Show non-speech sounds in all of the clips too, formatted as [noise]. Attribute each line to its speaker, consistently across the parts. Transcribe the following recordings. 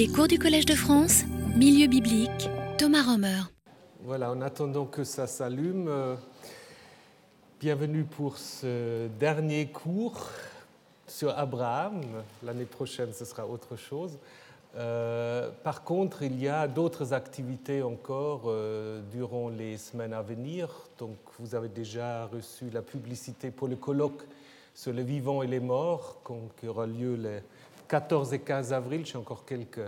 Speaker 1: Les cours du Collège de France, Milieu biblique, Thomas Romer.
Speaker 2: Voilà, en attendant que ça s'allume, euh, bienvenue pour ce dernier cours sur Abraham. L'année prochaine, ce sera autre chose. Euh, par contre, il y a d'autres activités encore euh, durant les semaines à venir. Donc, vous avez déjà reçu la publicité pour le colloque sur les vivants et les morts, qui aura lieu les 14 et 15 avril. J'ai encore quelques,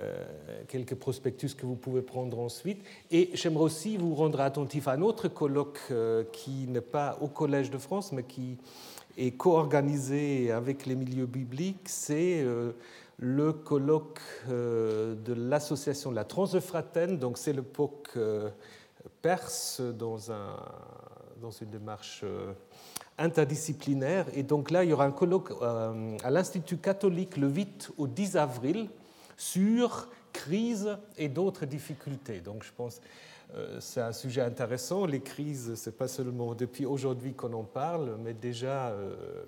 Speaker 2: euh, quelques prospectus que vous pouvez prendre ensuite. Et j'aimerais aussi vous rendre attentif à un autre colloque euh, qui n'est pas au Collège de France, mais qui est co-organisé avec les milieux bibliques. C'est euh, le colloque de l'association de la Transfratène. Donc c'est le POC perse dans, un, dans une démarche interdisciplinaire. Et donc là, il y aura un colloque euh, à l'Institut catholique le 8 au 10 avril sur crise et d'autres difficultés. Donc je pense euh, c'est un sujet intéressant. Les crises, ce n'est pas seulement depuis aujourd'hui qu'on en parle, mais déjà euh,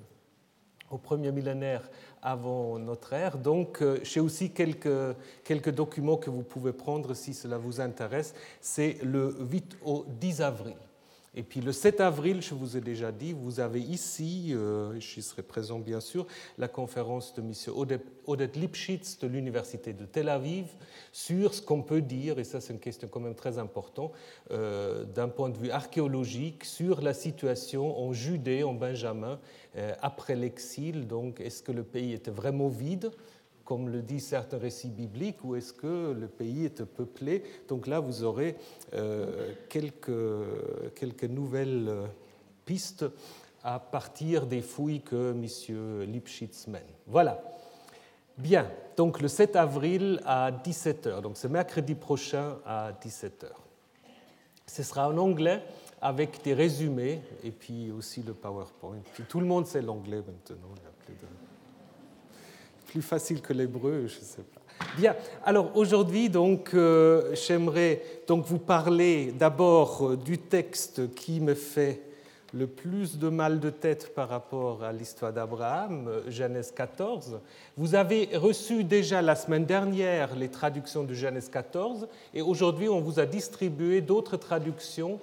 Speaker 2: au premier millénaire avant notre ère. Donc j'ai aussi quelques, quelques documents que vous pouvez prendre si cela vous intéresse. C'est le 8 au 10 avril. Et puis le 7 avril, je vous ai déjà dit, vous avez ici, euh, je serai présent bien sûr, la conférence de M. Odette Lipschitz de l'Université de Tel Aviv sur ce qu'on peut dire, et ça c'est une question quand même très importante, euh, d'un point de vue archéologique, sur la situation en Judée, en Benjamin, euh, après l'exil. Donc est-ce que le pays était vraiment vide? Comme le disent certains récits bibliques, ou est-ce que le pays est peuplé Donc là, vous aurez euh, quelques, quelques nouvelles euh, pistes à partir des fouilles que M. Lipschitz mène. Voilà. Bien, donc le 7 avril à 17h, donc c'est mercredi prochain à 17h. Ce sera en anglais avec des résumés et puis aussi le PowerPoint. tout le monde sait l'anglais maintenant plus facile que l'hébreu, je ne sais pas. Bien, alors aujourd'hui, donc, euh, j'aimerais donc vous parler d'abord euh, du texte qui me fait le plus de mal de tête par rapport à l'histoire d'Abraham, euh, Genèse 14. Vous avez reçu déjà la semaine dernière les traductions de Genèse 14 et aujourd'hui on vous a distribué d'autres traductions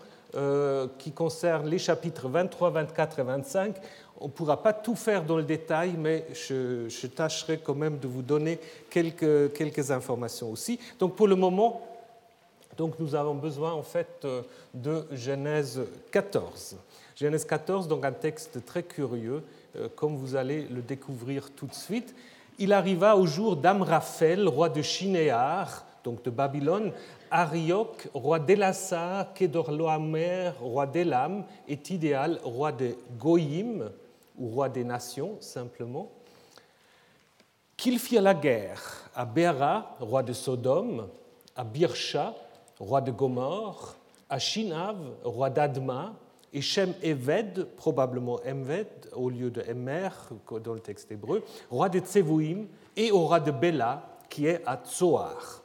Speaker 2: qui concernent les chapitres 23, 24 et 25 on ne pourra pas tout faire dans le détail, mais je, tâcherai quand même de vous donner quelques, quelques, informations aussi. Donc pour le moment, donc nous avons besoin en fait euh, de Genèse 14. Genèse 14, donc un texte très curieux, euh, comme vous allez le découvrir tout de suite. Il arriva au jour d'Amraphel, roi de Shinéar, donc de Babylone, Arioch, roi d'Elassar, Kedorloamer, roi d'Elam, et Tidéal, roi de Goïm, ou roi des nations simplement, qu'il fit la guerre à Béra, roi de Sodome, à Birsha, roi de Gomorre, à Shinav, roi d'Adma, et Shem Eved, probablement Emved au lieu de Emer dans le texte hébreu, roi de Tsevouim, et au roi de Bela, qui est à Tsoar.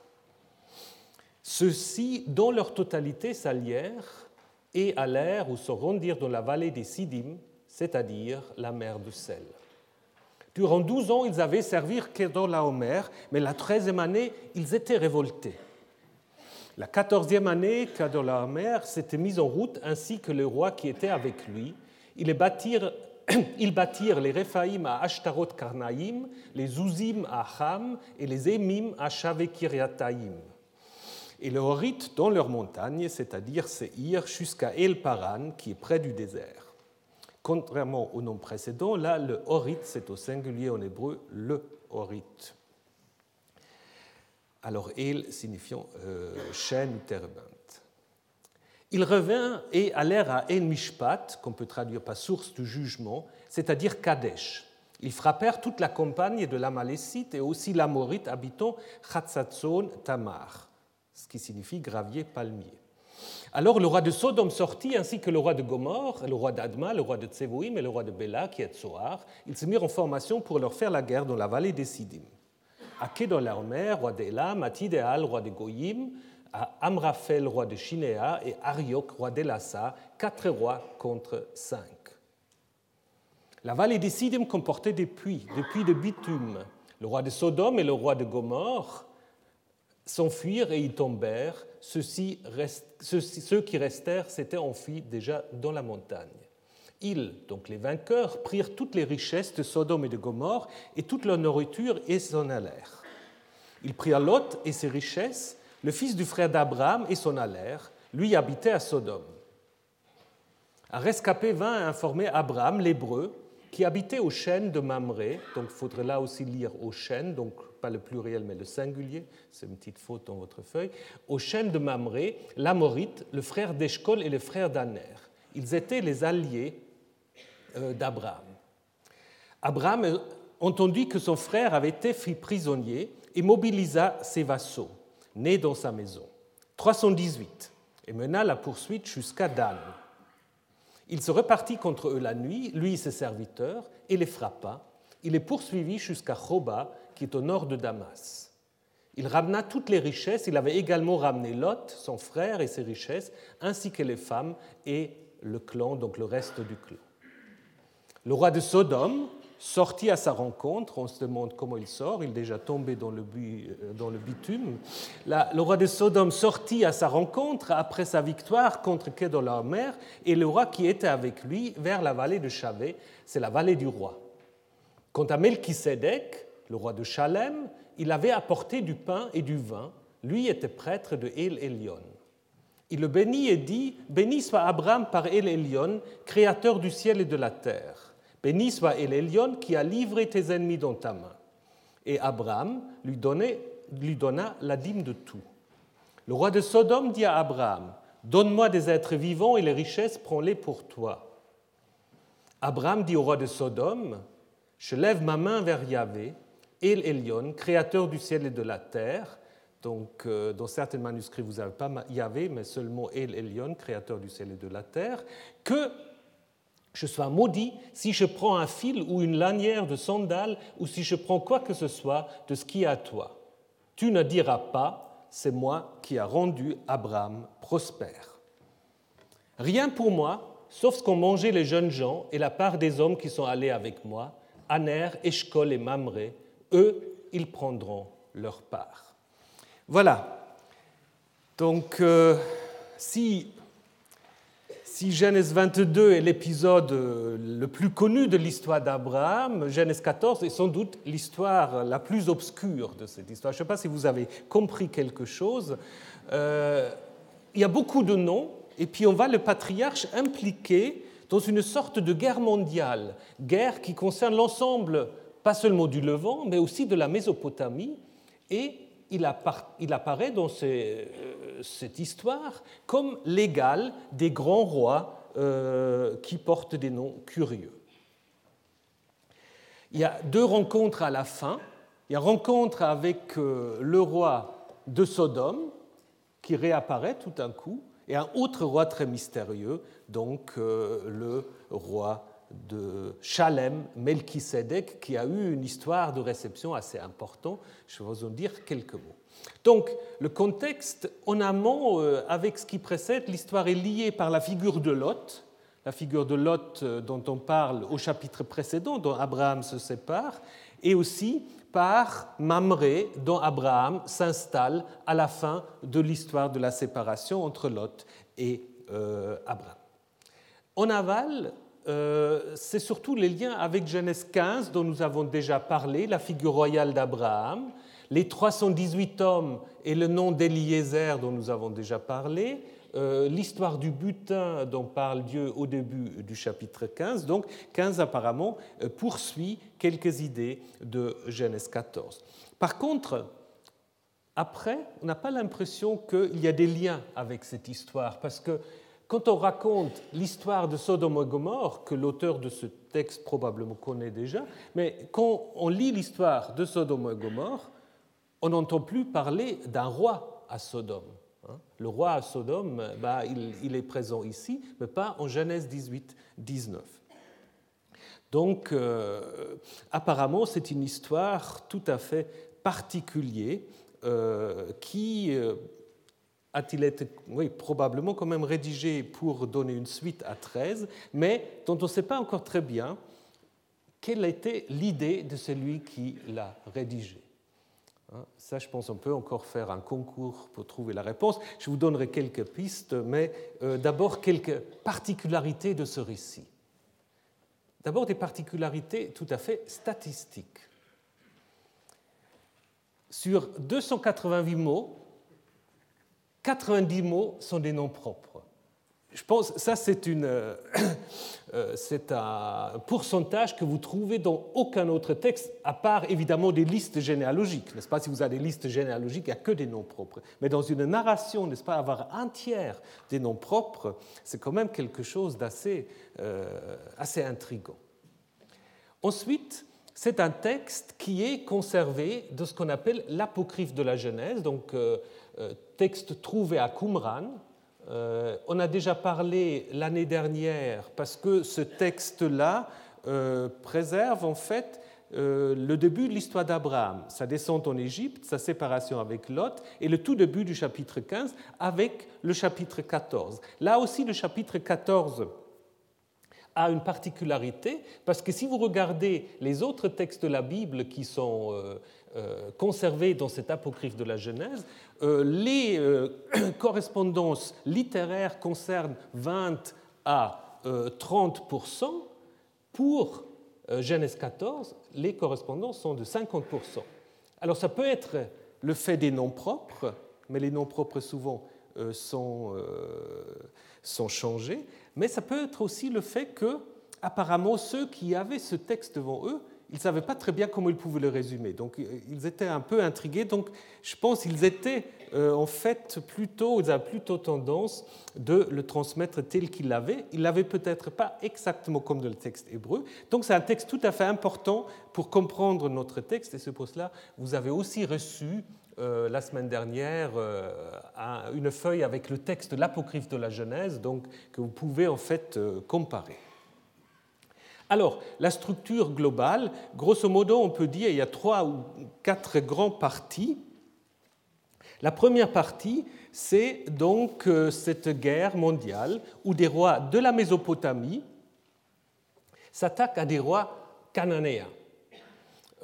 Speaker 2: Ceux-ci, dans leur totalité, s'allièrent et allèrent ou se rendirent dans la vallée des Sidim, c'est-à-dire la mer du sel. Durant douze ans, ils avaient servi Kedorlaomer, mais la treizième année, ils étaient révoltés. La quatorzième année, Kedorlaomer s'était mis en route ainsi que le roi qui était avec lui. Ils [clears throat] bâtirent, les Réphaïm à Ashtaroth Karnaïm, les Ouzim à Ham et les Émim à Shavekiriataïm. Et le Horite dans leurs montagnes, c'est-à-dire Seir, jusqu'à El Paran, qui est près du désert. Contrairement au nom précédent, là, le horite, c'est au singulier en hébreu le horite. Alors, El signifiant euh, chaîne ou terebinte. Il revint et allèrent à En Mishpat, qu'on peut traduire par source du jugement, c'est-à-dire Kadesh. Ils frappèrent toute la campagne de l'Amalécite et aussi l'Amorite habitant Chatzatzon Tamar, ce qui signifie gravier palmier. Alors le roi de Sodome sortit, ainsi que le roi de Gomorre, le roi d'Adma, le roi de Tsevouim et le roi de Béla, qui est Tsoar. Ils se mirent en formation pour leur faire la guerre dans la vallée des Sidim. À Kedorlaomer, roi d'Elam, à Tidéal, roi de Goyim, à Amraphel, roi de Shinéa, et Ariok, roi d'Elassa, quatre rois contre cinq. La vallée des Sidim comportait des puits, des puits de bitume, Le roi de Sodome et le roi de Gomorre s'enfuirent et y tombèrent. ceux qui restèrent s'étaient enfuis déjà dans la montagne. Ils, donc les vainqueurs, prirent toutes les richesses de Sodome et de Gomorre et toute leur nourriture et s'en allèrent. Ils prirent Lot et ses richesses, le fils du frère d'Abraham, et s'en allèrent. Lui habitait à Sodome. Un rescapé vint informer Abraham, l'hébreu, qui habitait au chêne de Mamré, donc il faudrait là aussi lire au chêne, donc pas le pluriel mais le singulier, c'est une petite faute dans votre feuille, au chêne de Mamré, l'Amorite, le frère d'Eshkol et le frère d'Aner. Ils étaient les alliés euh, d'Abraham. Abraham entendit que son frère avait été fait prisonnier et mobilisa ses vassaux, nés dans sa maison. 318, et mena la poursuite jusqu'à Dan. Il se repartit contre eux la nuit, lui et ses serviteurs, et les frappa. Il les poursuivit jusqu'à Choba, qui est au nord de Damas. Il ramena toutes les richesses, il avait également ramené Lot, son frère et ses richesses, ainsi que les femmes et le clan, donc le reste du clan. Le roi de Sodome sortit à sa rencontre, on se demande comment il sort, il est déjà tombé dans le, euh, bitume. le roi de Sodome sortit à sa rencontre après sa victoire contre Kedorlaomer et le roi qui était avec lui vers la vallée de Chavé, c'est la vallée du roi. Quant à Melchisedec, le roi de Chalem, il avait apporté du pain et du vin, lui était prêtre de El Elion. Il le bénit et dit Béni soit Abraham par El Elion, créateur du ciel et de la terre. Béni soit Elion qui a livré tes ennemis dans ta main. Et Abraham lui, lui donna la dîme de tout. Le roi de Sodome dit à Abraham Donne-moi des êtres vivants et les richesses, prends-les pour toi. Abraham dit au roi de Sodome Je lève ma main vers Yahvé, El Elion, créateur du ciel et de la terre. Donc, euh, dans certains manuscrits, vous n'avez pas Yahvé, mais seulement El Elion, créateur du ciel et de la terre, que je sois maudit si je prends un fil ou une lanière de sandales ou si je prends quoi que ce soit de ce qui est à toi. Tu ne diras pas, c'est moi qui a rendu Abraham prospère. Rien pour moi, sauf ce qu'ont mangé les jeunes gens et la part des hommes qui sont allés avec moi, Aner, Eshkol et Mamré, eux, ils prendront leur part. Voilà. Donc, euh, si si Genèse 22 est l'épisode euh, le plus connu de l'histoire d'Abraham, Genèse 14 est sans doute l'histoire la plus obscure de cette histoire. Je ne sais pas si vous avez compris quelque chose. Euh, il y a beaucoup de noms, et puis on va le patriarche impliquer dans une sorte de guerre mondiale, guerre qui concerne l'ensemble, pas seulement du Levant, mais aussi de la Mésopotamie, et il apparaît dans euh, cette histoire comme l'égal des grands rois euh, qui portent des noms curieux. Il y a deux rencontres à la fin. Il y a une rencontre avec euh, le roi de Sodome, qui réapparaît tout d'un coup, et un autre roi très mystérieux, donc le roi de Chalem, Melchisedec, qui a eu une histoire de réception assez importante. Je vais vous en dire quelques mots. Donc, le contexte en amont, euh, avec ce qui précède, l'histoire est liée par la figure de Lot, la figure de Lot euh, dont on parle au chapitre précédent, dont Abraham se sépare, et aussi par Mamré, dont Abraham s'installe à la fin de l'histoire de la séparation entre Lot et euh, Abraham. En aval, euh, c'est surtout les liens avec Genèse 15 dont nous avons déjà parlé, la figure royale d'Abraham, les 318 hommes et le nom d'Eliezer dont nous avons déjà parlé, euh, l'histoire du butin dont parle Dieu au début du chapitre 15. Donc 15 apparemment euh, poursuit quelques idées de Genèse 14. Par contre, après, on n'a pas l'impression qu'il y a des liens avec cette histoire, parce que quand on raconte l'histoire de Sodome et Gomorre, que l'auteur de ce texte probablement connaît déjà, mais quand on lit l'histoire de Sodome et Gomorre, on n'entend plus parler d'un roi à Sodome. Hein. Le roi à Sodome, bah, il, est présent ici, mais pas en Genèse 18, 19. Donc, euh, apparemment, c'est une histoire tout à fait particulière euh, qui euh, a-t-il été oui, probablement quand même rédigé pour donner une suite à 13, mais dont on ne sait pas encore très bien quelle était l'idée de celui qui l'a rédigé hein, ça, je pense, on peut encore faire un concours pour trouver la réponse. Je vous donnerai quelques pistes, mais euh, d'abord quelques particularités de ce récit. D'abord des particularités tout à fait statistiques. Sur 288 mots, 90 mots sont des noms propres. Je pense que ça, euh, [coughs] euh, c'est un pourcentage que vous trouvez dans aucun autre texte, à part évidemment des listes généalogiques. N'est-ce pas? Si vous avez des listes généalogiques, il n'y a que des noms propres. Mais dans une narration, n'est-ce pas, avoir un tiers des noms propres, c'est quand même quelque chose d'assez euh, assez intrigant. Ensuite, c'est un texte qui est conservé de ce qu'on appelle l'apocryphe de la Genèse, donc texte trouvé à Qumran, euh, on a déjà parlé l'année dernière parce que ce texte-là euh, préserve en fait euh, le début de l'histoire d'Abraham, sa descente en Égypte, sa séparation avec Lot, et le tout début du chapitre 15 avec le chapitre 14. Là aussi, le chapitre 14 a une particularité, parce que si vous regardez les autres textes de la Bible qui sont euh, conservés dans cet apocryphe de la Genèse, euh, les euh, [clears throat] correspondances littéraires concernent 20 à 30% Pour Genèse 14, les correspondances sont de 50% Alors ça peut être le fait des noms propres, mais les noms propres souvent sont, sont changés, mais ça peut être aussi le fait que, apparemment, ceux qui avaient ce texte devant eux ils ne savaient pas très bien comment ils pouvaient le résumer. Donc euh, ils étaient un peu intrigués. Donc je pense qu'ils étaient euh, en fait plutôt, ils avaient plutôt tendance de le transmettre tel qu'il l'avait. Il l'avait peut-être pas exactement comme dans le texte hébreu. Donc c'est un texte tout à fait important pour comprendre notre texte. Et c'est pour cela vous avez aussi reçu euh, la semaine dernière une feuille avec le texte l'apocryphe de la Genèse, donc que vous pouvez en fait comparer. Alors, la structure globale, grosso modo, on peut dire qu'il y a trois ou quatre grands parties. La première partie, c'est donc euh, cette guerre mondiale où des rois de la Mésopotamie s'attaquent à des rois cananéens,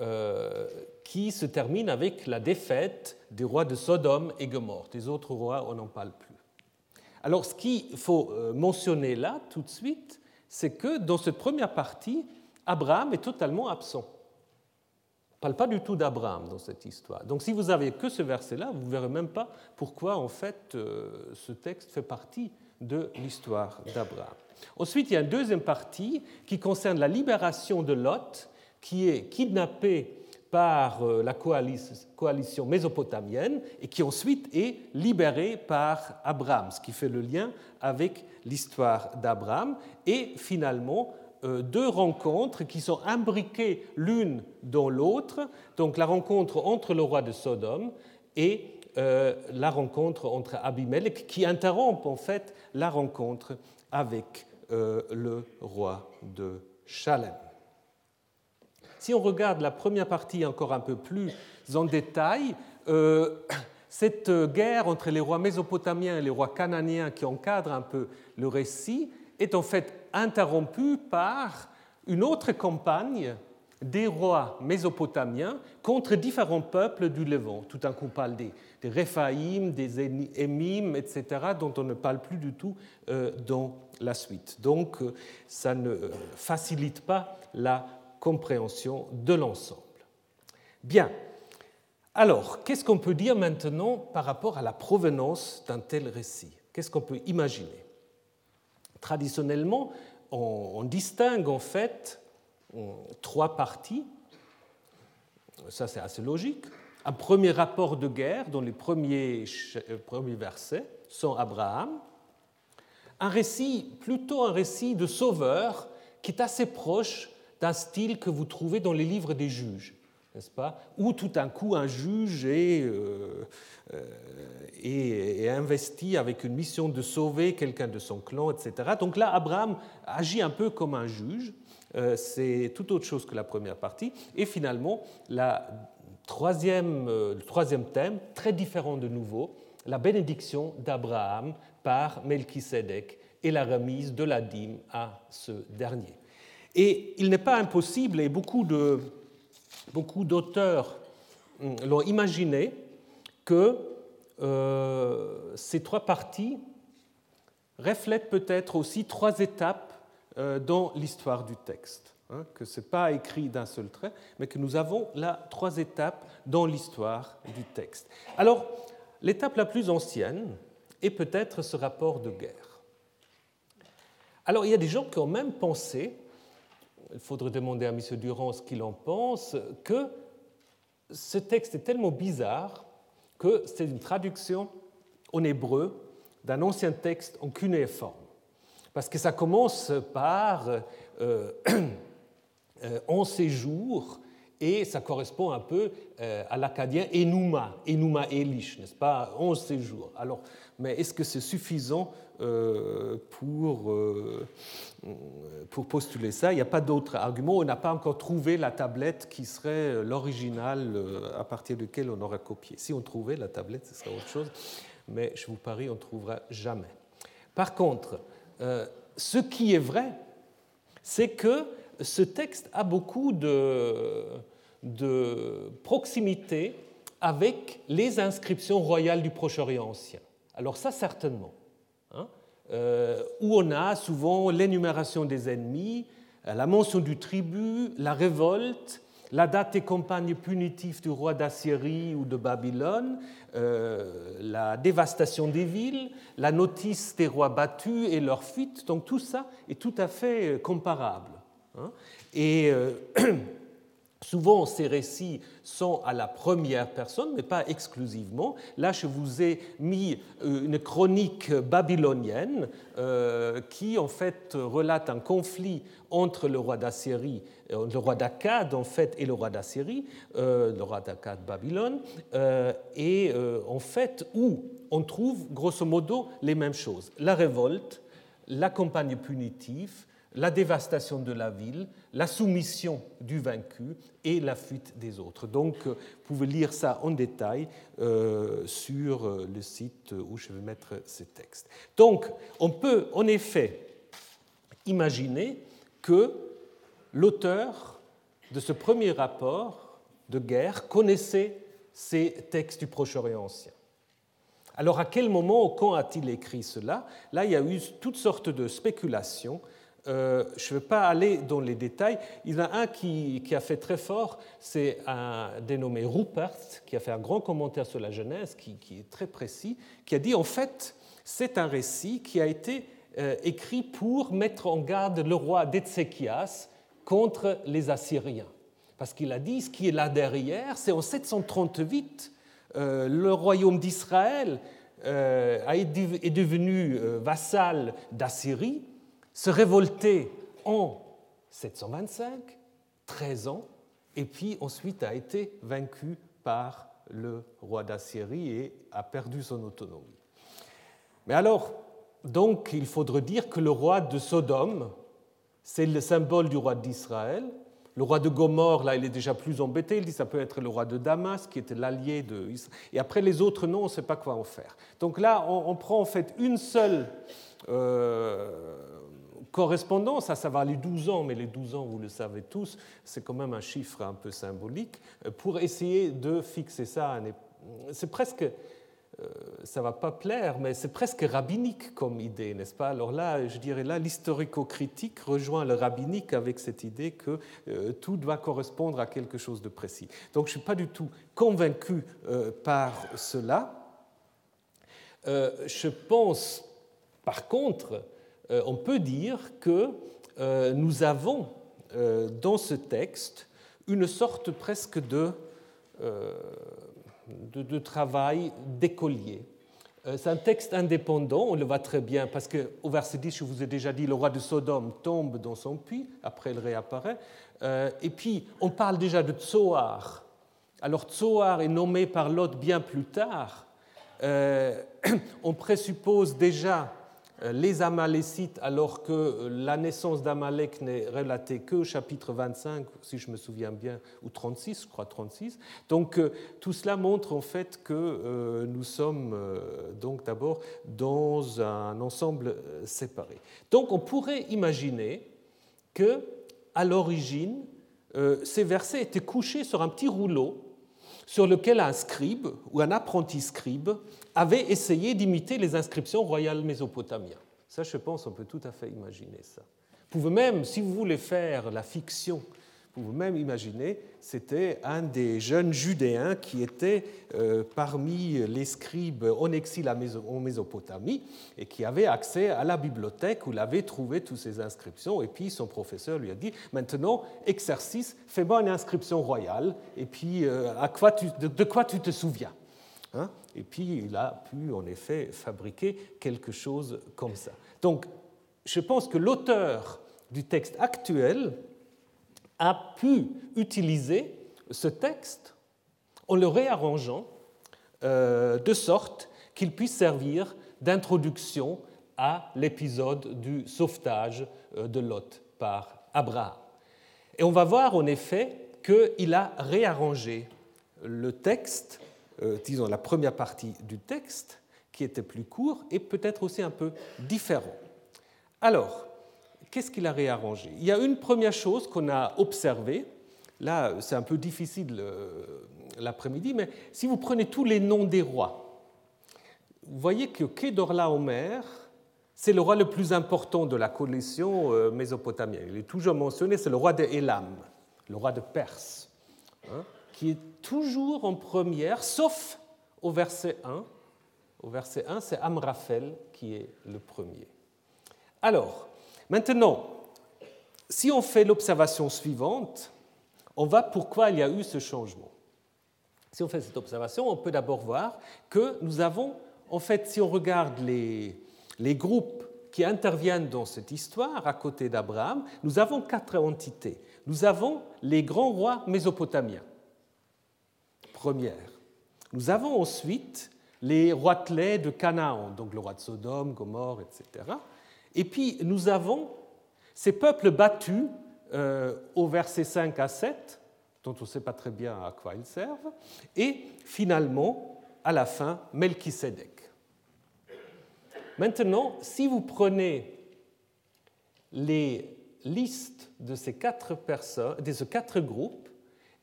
Speaker 2: euh, qui se termine avec la défaite des rois de Sodome et Gomorre. Des autres rois, on n'en parle plus. Alors, ce qu'il faut euh, mentionner là, tout de suite, c'est que dans cette première partie, Abraham est totalement absent. On ne parle pas du tout d'Abraham dans cette histoire. Donc si vous avez que ce verset-là, vous ne verrez même pas pourquoi en fait euh, ce texte fait partie de l'histoire d'Abraham. Ensuite, il y a une deuxième partie qui concerne la libération de Lot, qui est kidnappé par euh, la coalition mésopotamienne et qui ensuite est libéré par Abraham, ce qui fait le lien avec l'histoire d'Abraham. Et finalement, euh, deux rencontres qui sont imbriquées l'une dans l'autre, donc la rencontre entre le roi de Sodome et euh, la rencontre entre Abimelech, qui interrompt en fait la rencontre avec le roi de Chalem. Si on regarde la première partie encore un peu plus en détail, euh, [coughs] cette guerre entre les rois mésopotamiens et les rois cananéens qui encadre un peu le récit est en fait interrompue par une autre campagne des rois mésopotamiens contre différents peuples du Levant. Tout un coup, on parle des, des Réphaïm, des Émim, etc., dont on ne parle plus du tout euh, dans la suite. Donc, euh, ça ne facilite pas la de l'ensemble. Bien. Alors, qu'est-ce qu'on peut dire maintenant par rapport à la provenance d'un tel récit? Qu'est-ce qu'on peut imaginer? Traditionnellement, on, distingue en fait trois parties. Ça, c'est assez logique. Un premier rapport de guerre dont les premiers, euh, premiers versets sont Abraham. Un récit, plutôt un récit de sauveur qui est assez proche d'un style que vous trouvez dans les livres des juges, n'est-ce pas? Où tout d'un coup un juge euh, euh, est, est, investi avec une mission de sauver quelqu'un de son clan, etc. Donc là, Abraham agit un peu comme un juge. Euh, c'est tout autre chose que la première partie. Et finalement, la troisième, le troisième thème, très différent de nouveau, la bénédiction d'Abraham par Melchisédek et la remise de la dîme à ce dernier. Et il n'est pas impossible, et beaucoup, de, beaucoup d'auteurs hum, l'ont imaginé, que euh, ces trois parties reflètent peut-être aussi trois étapes euh, dans l'histoire du texte. Hein, que ce n'est pas écrit d'un seul trait, mais que nous avons là trois étapes dans l'histoire du texte. Alors, l'étape la plus ancienne est peut-être ce rapport de guerre. Alors, il y a des gens qui ont même pensé, il faudrait demander à M. Durand ce qu'il en pense, que ce texte est tellement bizarre que c'est une traduction en hébreu d'un ancien texte en cunéiforme. Parce que ça commence par euh, [clears throat] euh, en séjour, et ça correspond un peu euh, à l'acadien Enuma, Enuma Elish, n'est-ce pas, en séjour. Alors, mais est-ce que c'est suffisant pour, pour postuler ça Il n'y a pas d'autre argument. On n'a pas encore trouvé la tablette qui serait l'original à partir duquel on aurait copié. Si on trouvait la tablette, ce serait autre chose, mais je vous parie, on ne trouvera jamais. Par contre, ce qui est vrai, c'est que ce texte a beaucoup de, proximité avec les inscriptions royales du Proche-Orient ancien. Alors ça, certainement. Hein, euh, où on a souvent l'énumération des ennemis, la mention du tribut, la révolte, la date des campagnes punitives du roi d'Assyrie ou de Babylone, euh, la dévastation des villes, la notice des rois battus et leur fuite. Donc tout ça est tout à fait comparable. Hein. Et euh, [clears throat] souvent, ces récits sont à la première personne, mais pas exclusivement. Là, je vous ai mis euh, une chronique babylonienne euh, qui, en fait, relate un conflit entre le roi d'Assyrie, le roi d'Akkad, en fait, et le roi d'Assyrie, le roi d'Akkad, Babylone, et en fait, où on trouve, grosso modo, les mêmes choses. La révolte, la campagne punitive, la dévastation de la ville, la soumission du vaincu et la fuite des autres. Donc, euh, vous pouvez lire ça en détail euh, sur euh, le site où je vais mettre ces textes. Donc, on peut en effet imaginer que l'auteur de ce premier rapport de guerre connaissait ces textes du Proche-Orient ancien. Alors, à quel moment, quand a-t-il écrit cela? Là, il y a eu toutes sortes de spéculations euh, je ne vais pas aller dans les détails. Il y en a un qui, a fait très fort, c'est un dénommé Rupert, qui a fait un grand commentaire sur la Genèse, qui, est très précis, qui a dit en fait, c'est un récit qui a été euh, écrit pour mettre en garde le roi d'Ézéchias contre les Assyriens. Parce qu'il a dit, ce qui est là derrière, c'est en 738, euh, le royaume d'Israël est devenu vassal d'Assyrie se révolter en 725, 13 ans, et puis ensuite a été vaincu par le roi d'Assyrie et a perdu son autonomie. Mais alors, donc, il faudrait dire que le roi de Sodome, c'est le symbole du roi d'Israël. Le roi de Gomorre, là, il est déjà plus embêté. Il dit ça peut être le roi de Damas, qui était l'allié de Et après, les autres noms, on ne sait pas quoi en faire. Donc là, on, prend en fait une seule euh, correspondance, à savoir les 12 ans, mais les 12 ans, vous le savez tous, c'est quand même un chiffre un peu symbolique, euh, pour essayer de fixer ça. C'est presque, euh, ça va pas plaire, mais c'est presque rabbinique comme idée, n'est-ce pas? Alors là, je dirais là, l'historico-critique rejoint le rabbinique avec cette idée que euh, tout doit correspondre à quelque chose de précis. Donc je ne suis pas du tout convaincu par cela. je pense, par contre, on peut dire que euh, nous avons euh, dans ce texte une sorte presque de, de, travail d'écolier. C'est un texte indépendant, on le voit très bien, parce qu'au verset 10, je vous ai déjà dit, le roi de Sodome tombe dans son puits, après il réapparaît. Et puis, on parle déjà de Tsoar. Alors, Tsoar est nommé par Lot bien plus tard. [clears throat] On présuppose déjà euh, les Amalécites, alors que euh, la naissance d'Amalek n'est relatée que au chapitre 25, si je me souviens bien, ou 36, je crois 36. Donc euh, tout cela montre en fait que nous sommes donc d'abord dans un ensemble séparé. Donc on pourrait imaginer que à l'origine, euh, ces versets étaient couchés sur un petit rouleau sur lequel un scribe ou un apprenti scribe avait essayé d'imiter les inscriptions royales mésopotamiennes. Ça, je pense, on peut tout à fait imaginer ça. Vous pouvez même, si vous voulez faire la fiction vous pouvez même imaginer, c'était un des jeunes judéens qui était euh, parmi les scribes en exil en Mésopotamie et qui avait accès à la bibliothèque où il avait trouvé toutes ces inscriptions. Et puis son professeur lui a dit Maintenant, exercice, fais-moi une inscription royale, et puis euh, à quoi de, quoi tu te souviens hein? Et puis il a pu en effet fabriquer quelque chose comme ça. Donc je pense que l'auteur du texte actuel, a pu utiliser ce texte en le réarrangeant euh, de sorte qu'il puisse servir d'introduction à l'épisode du sauvetage euh, de Lot par Abraham. Et on va voir en effet qu'il a réarrangé le texte, euh, disons la première partie du texte, qui était plus court et peut-être aussi un peu différent. Alors, qu'est-ce qu'il a réarrangé? Il y a une première chose qu'on a observée. Là, c'est un peu difficile euh, l'après-midi, mais si vous prenez tous les noms des rois, vous voyez que Kedorlaomer, c'est le roi le plus important de la collection euh, mésopotamienne. Il est toujours mentionné, c'est le roi de Elam, le roi de Perse, hein, qui est toujours en première, sauf au verset 1. Au verset 1, c'est Amraphel qui est le premier. Alors, Maintenant, si on fait l'observation suivante, on voit pourquoi il y a eu ce changement. Si on fait cette observation, on peut d'abord voir que nous avons, en fait, si on regarde les, groupes qui interviennent dans cette histoire à côté d'Abraham, nous avons quatre entités. Nous avons les grands rois mésopotamiens, première. Nous avons ensuite les roitelets de Canaan, donc le roi de Sodome, Gomorre, etc. Et puis nous avons ces peuples battus euh, au verset 5 à 7, dont on ne sait pas très bien à quoi ils servent, et finalement, à la fin, Melchisedec. Maintenant, si vous prenez les listes de ces quatre personnes, de ces quatre groupes,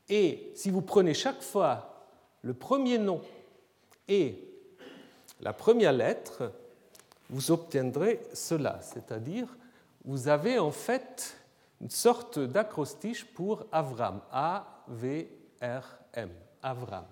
Speaker 2: et si vous prenez chaque fois le premier nom et la première lettre, vous obtiendrez cela, c'est-à-dire vous avez en fait une sorte d'acrostiche pour Avram, A-V-R-M, Avram.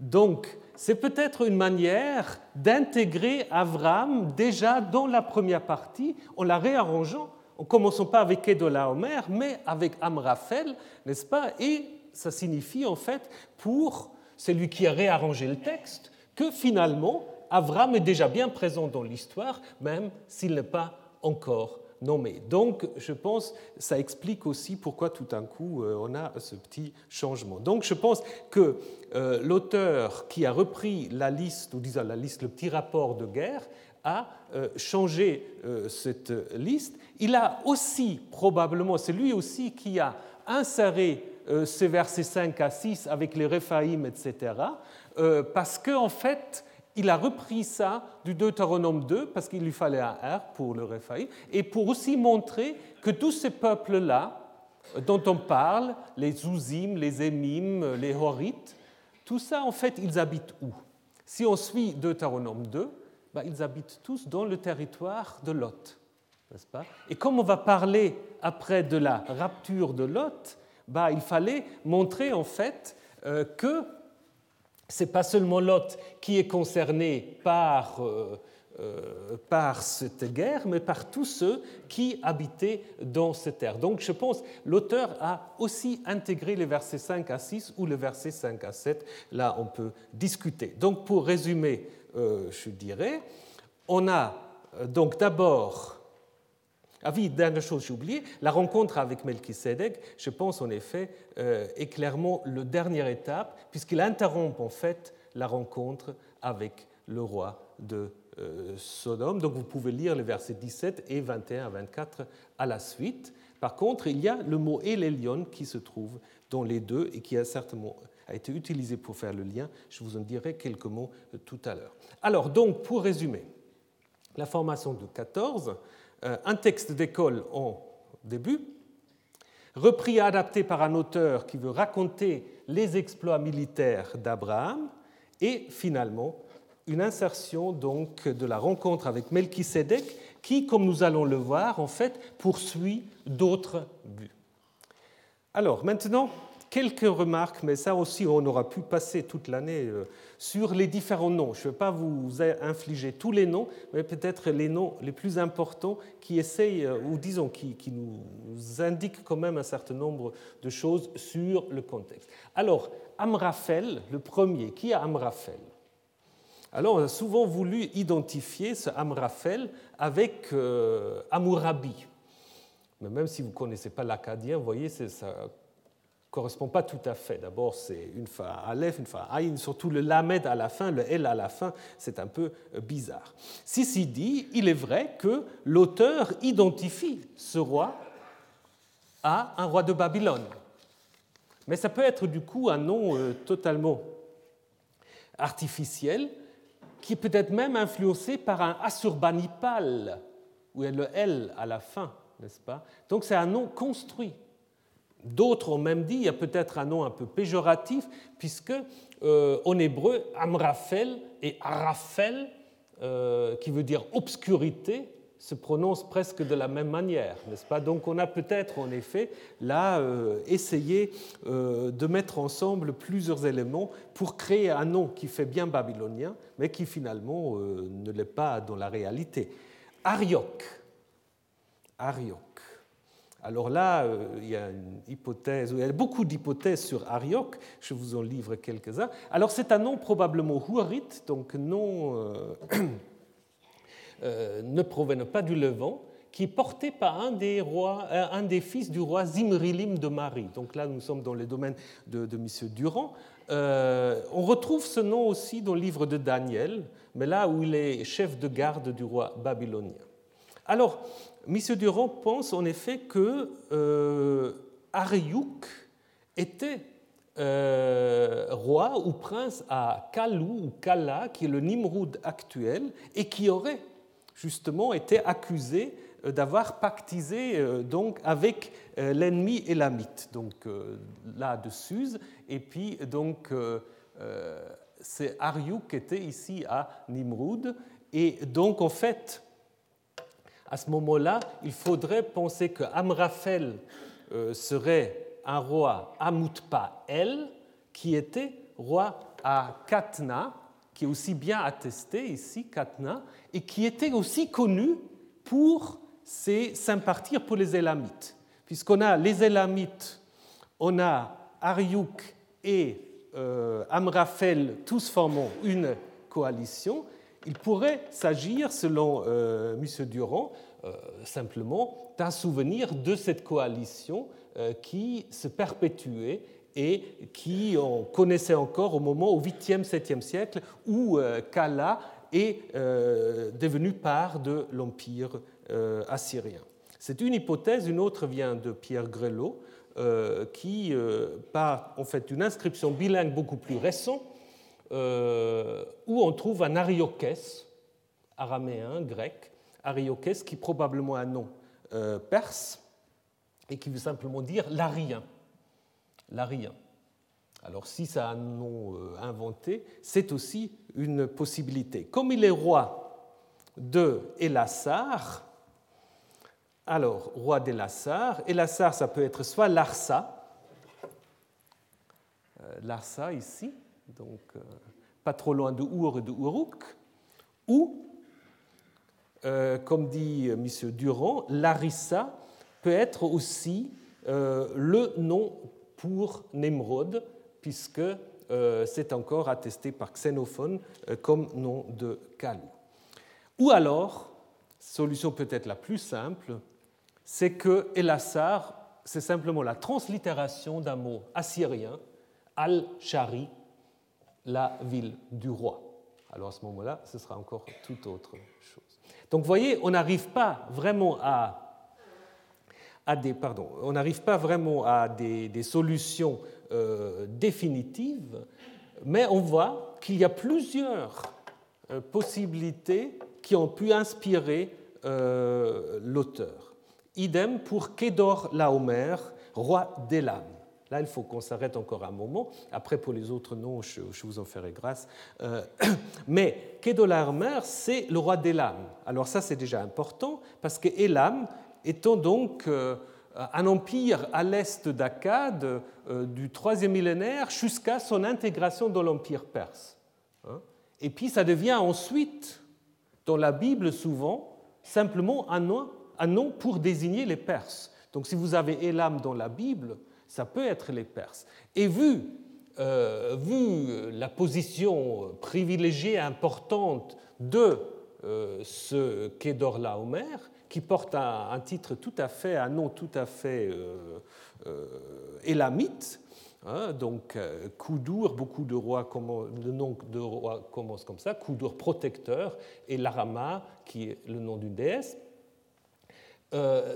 Speaker 2: Donc, c'est peut-être une manière d'intégrer Avram déjà dans la première partie en la réarrangeant, en commençant pas avec Edola Omer, mais avec Amraphel, n'est-ce pas? Et ça signifie en fait pour celui qui a réarrangé le texte que finalement Avram est déjà bien présent dans l'histoire, même s'il n'est pas encore nommé. Donc, je pense, ça explique aussi pourquoi tout d'un coup euh, on a ce petit changement. Donc, je pense que euh, l'auteur qui a repris la liste, ou disons la liste, le petit rapport de guerre, a euh, changé cette liste. Il a aussi, probablement, c'est lui aussi qui a inséré ces versets 5 à 6 avec les Réphaïm, etc., parce qu'en en fait, il a repris ça du Deutéronome 2 parce qu'il lui fallait un R pour le Réphaïm et pour aussi montrer que tous ces peuples-là dont on parle, les Ouzim, les Émim, les Horites, tout ça en fait ils habitent où? Si on suit Deutéronome 2, bah, ils habitent tous dans le territoire de Lot. N'est-ce pas? Et comme on va parler après de la rapture de Lot, bah, il fallait montrer en fait euh, que c'est pas seulement Lot qui est concerné par, euh, euh, par cette guerre, mais par tous ceux qui habitaient dans cette terre. Donc je pense l'auteur a aussi intégré les versets 5 à 6 ou le verset 5 à 7. Là, on peut discuter. Donc pour résumer, euh, je dirais, on a donc d'abord ah oui, dernière chose, j'ai oublié, la rencontre avec Melchisedec, je pense en effet, euh, est clairement la dernière étape, puisqu'il interrompt en fait la rencontre avec le roi de euh, Sodome. Donc vous pouvez lire les versets 17 et 21 à 24 à la suite. Par contre, il y a le mot Elelion qui se trouve dans les deux et qui a certainement a été utilisé pour faire le lien. Je vous en dirai quelques mots euh, tout à l'heure. Alors, donc, pour résumer, la formation de 14, euh, un texte d'école en début, repris et adapté par un auteur qui veut raconter les exploits militaires d'Abraham, et finalement une insertion donc de la rencontre avec Melchisédek qui, comme nous allons le voir, en fait poursuit d'autres buts. Alors maintenant, quelques remarques, mais ça aussi on aura pu passer toute l'année euh, sur les différents noms. Je ne vais pas vous infliger tous les noms, mais peut-être les noms les plus importants qui essayent, euh, ou disons, qui, nous indiquent quand même un certain nombre de choses sur le contexte. Alors, Amraphel, le premier, qui est Amraphel alors, on a souvent voulu identifier ce Amraphel avec euh, Amurabi. Mais même si vous ne connaissez pas l'acadien, vous voyez, ça correspond pas tout à fait. D'abord, c'est une fois Aleph, une fois Aïn, surtout le Lamed à la fin, le L à la fin, c'est un peu euh, bizarre. Ceci dit, il est vrai que l'auteur identifie ce roi à un roi de Babylone. Mais ça peut être du coup un nom euh, totalement artificiel qui est peut-être même influencé par un Assurbanipal, où il y a le L à la fin, n'est-ce pas? Donc c'est un nom construit. D'autres ont même dit, il y a peut-être un nom un peu péjoratif, puisque euh, en hébreu, Amraphel et Araphel, euh, qui veut dire obscurité, se prononcent presque de la même manière, n'est-ce pas? Donc on a peut-être en effet là euh, essayé de mettre ensemble plusieurs éléments pour créer un nom qui fait bien babylonien, mais qui finalement ne l'est pas dans la réalité. Ariok. Ariok. Alors là, il y a une hypothèse, il y a beaucoup d'hypothèses sur Ariok, je vous en livre quelques-uns. Alors c'est un nom probablement huarite, donc nom [coughs] Euh, ne proviennent pas du Levant, qui est porté par un des, euh, fils du roi Zimrilim de Marie. Donc là, nous sommes dans le domaine de, M. Durand. Euh, on retrouve ce nom aussi dans le livre de Daniel, mais là où il est chef de garde du roi babylonien. Alors, M. Durand pense en effet que euh, était roi ou prince à Kalou ou Kala, qui est le Nimroud actuel, et qui aurait justement, était accusé euh, d'avoir pactisé euh, donc avec euh, l'ennemi élamite, donc là de Suse, et puis donc c'est Ariouk qui était ici à Nimrud, et donc en fait, à ce moment-là, il faudrait penser que Amraphel serait un roi Amutpa El, qui était roi à Katna, qui est aussi bien attesté ici, Katna, et qui était aussi connu pour ses sympathies pour les Élamites. Puisqu'on a les Élamites, on a Ariouk et euh, Amraphel, tous formant une coalition, il pourrait s'agir, selon euh, M. Durand, euh, simplement d'un souvenir de cette coalition euh, qui se perpétuait et qui on connaissait encore au moment au 8e, 7e siècle où Kala est devenu part de l'empire assyrien. C'est une hypothèse, une autre vient de Pierre Grelot, qui part en fait une inscription bilingue beaucoup plus récente, où on trouve un Ariokès, araméen, grec, Ariokès, qui est probablement un nom perse, et qui veut simplement dire l'arien l'arien. Alors si ça a un nom euh, inventé, c'est aussi une possibilité. Comme il est roi de alors roi d'Elassar, Elassar ça peut être soit Larsa, euh, Larsa ici, donc euh, pas trop loin de Our et de Uruk, ou, comme dit M. Durand, Larissa peut être aussi le nom pour Nemrod, puisque euh, c'est encore attesté par Xénophone euh, comme nom de Kalou. Ou alors, solution peut-être la plus simple, c'est que Elassar, c'est simplement la translittération d'un mot assyrien, Al-Shari, la ville du roi. Alors à ce moment-là, ce sera encore tout autre chose. Donc vous voyez, on n'arrive pas vraiment à des, pardon, on n'arrive pas vraiment à des, solutions euh, définitives, mais on voit qu'il y a plusieurs euh, possibilités qui ont pu inspirer euh, l'auteur. Idem pour Kedor Laomer, roi d'Elam. Là, il faut qu'on s'arrête encore un moment. Après, pour les autres noms, je, vous en ferai grâce. Euh, [clears throat] mais Kedolaomer, c'est le roi d'Elam. Alors ça, c'est déjà important, parce que Elam étant donc euh, un empire à l'est d'Akkad euh, du troisième millénaire jusqu'à son intégration dans l'empire perse. Hein. Et puis ça devient ensuite, dans la Bible souvent, simplement un nom, un nom pour désigner les Perses. Donc si vous avez Elam dans la Bible, ça peut être les Perses. Et vu, euh, vu la position privilégiée importante de euh, ce Kedor Laomer, qui porte un, titre tout à fait, un nom tout à fait euh, euh élamite, hein, donc Koudour, beaucoup de rois, le nom de roi commence comme ça, Koudour protecteur, et Larama, qui est le nom d'une déesse.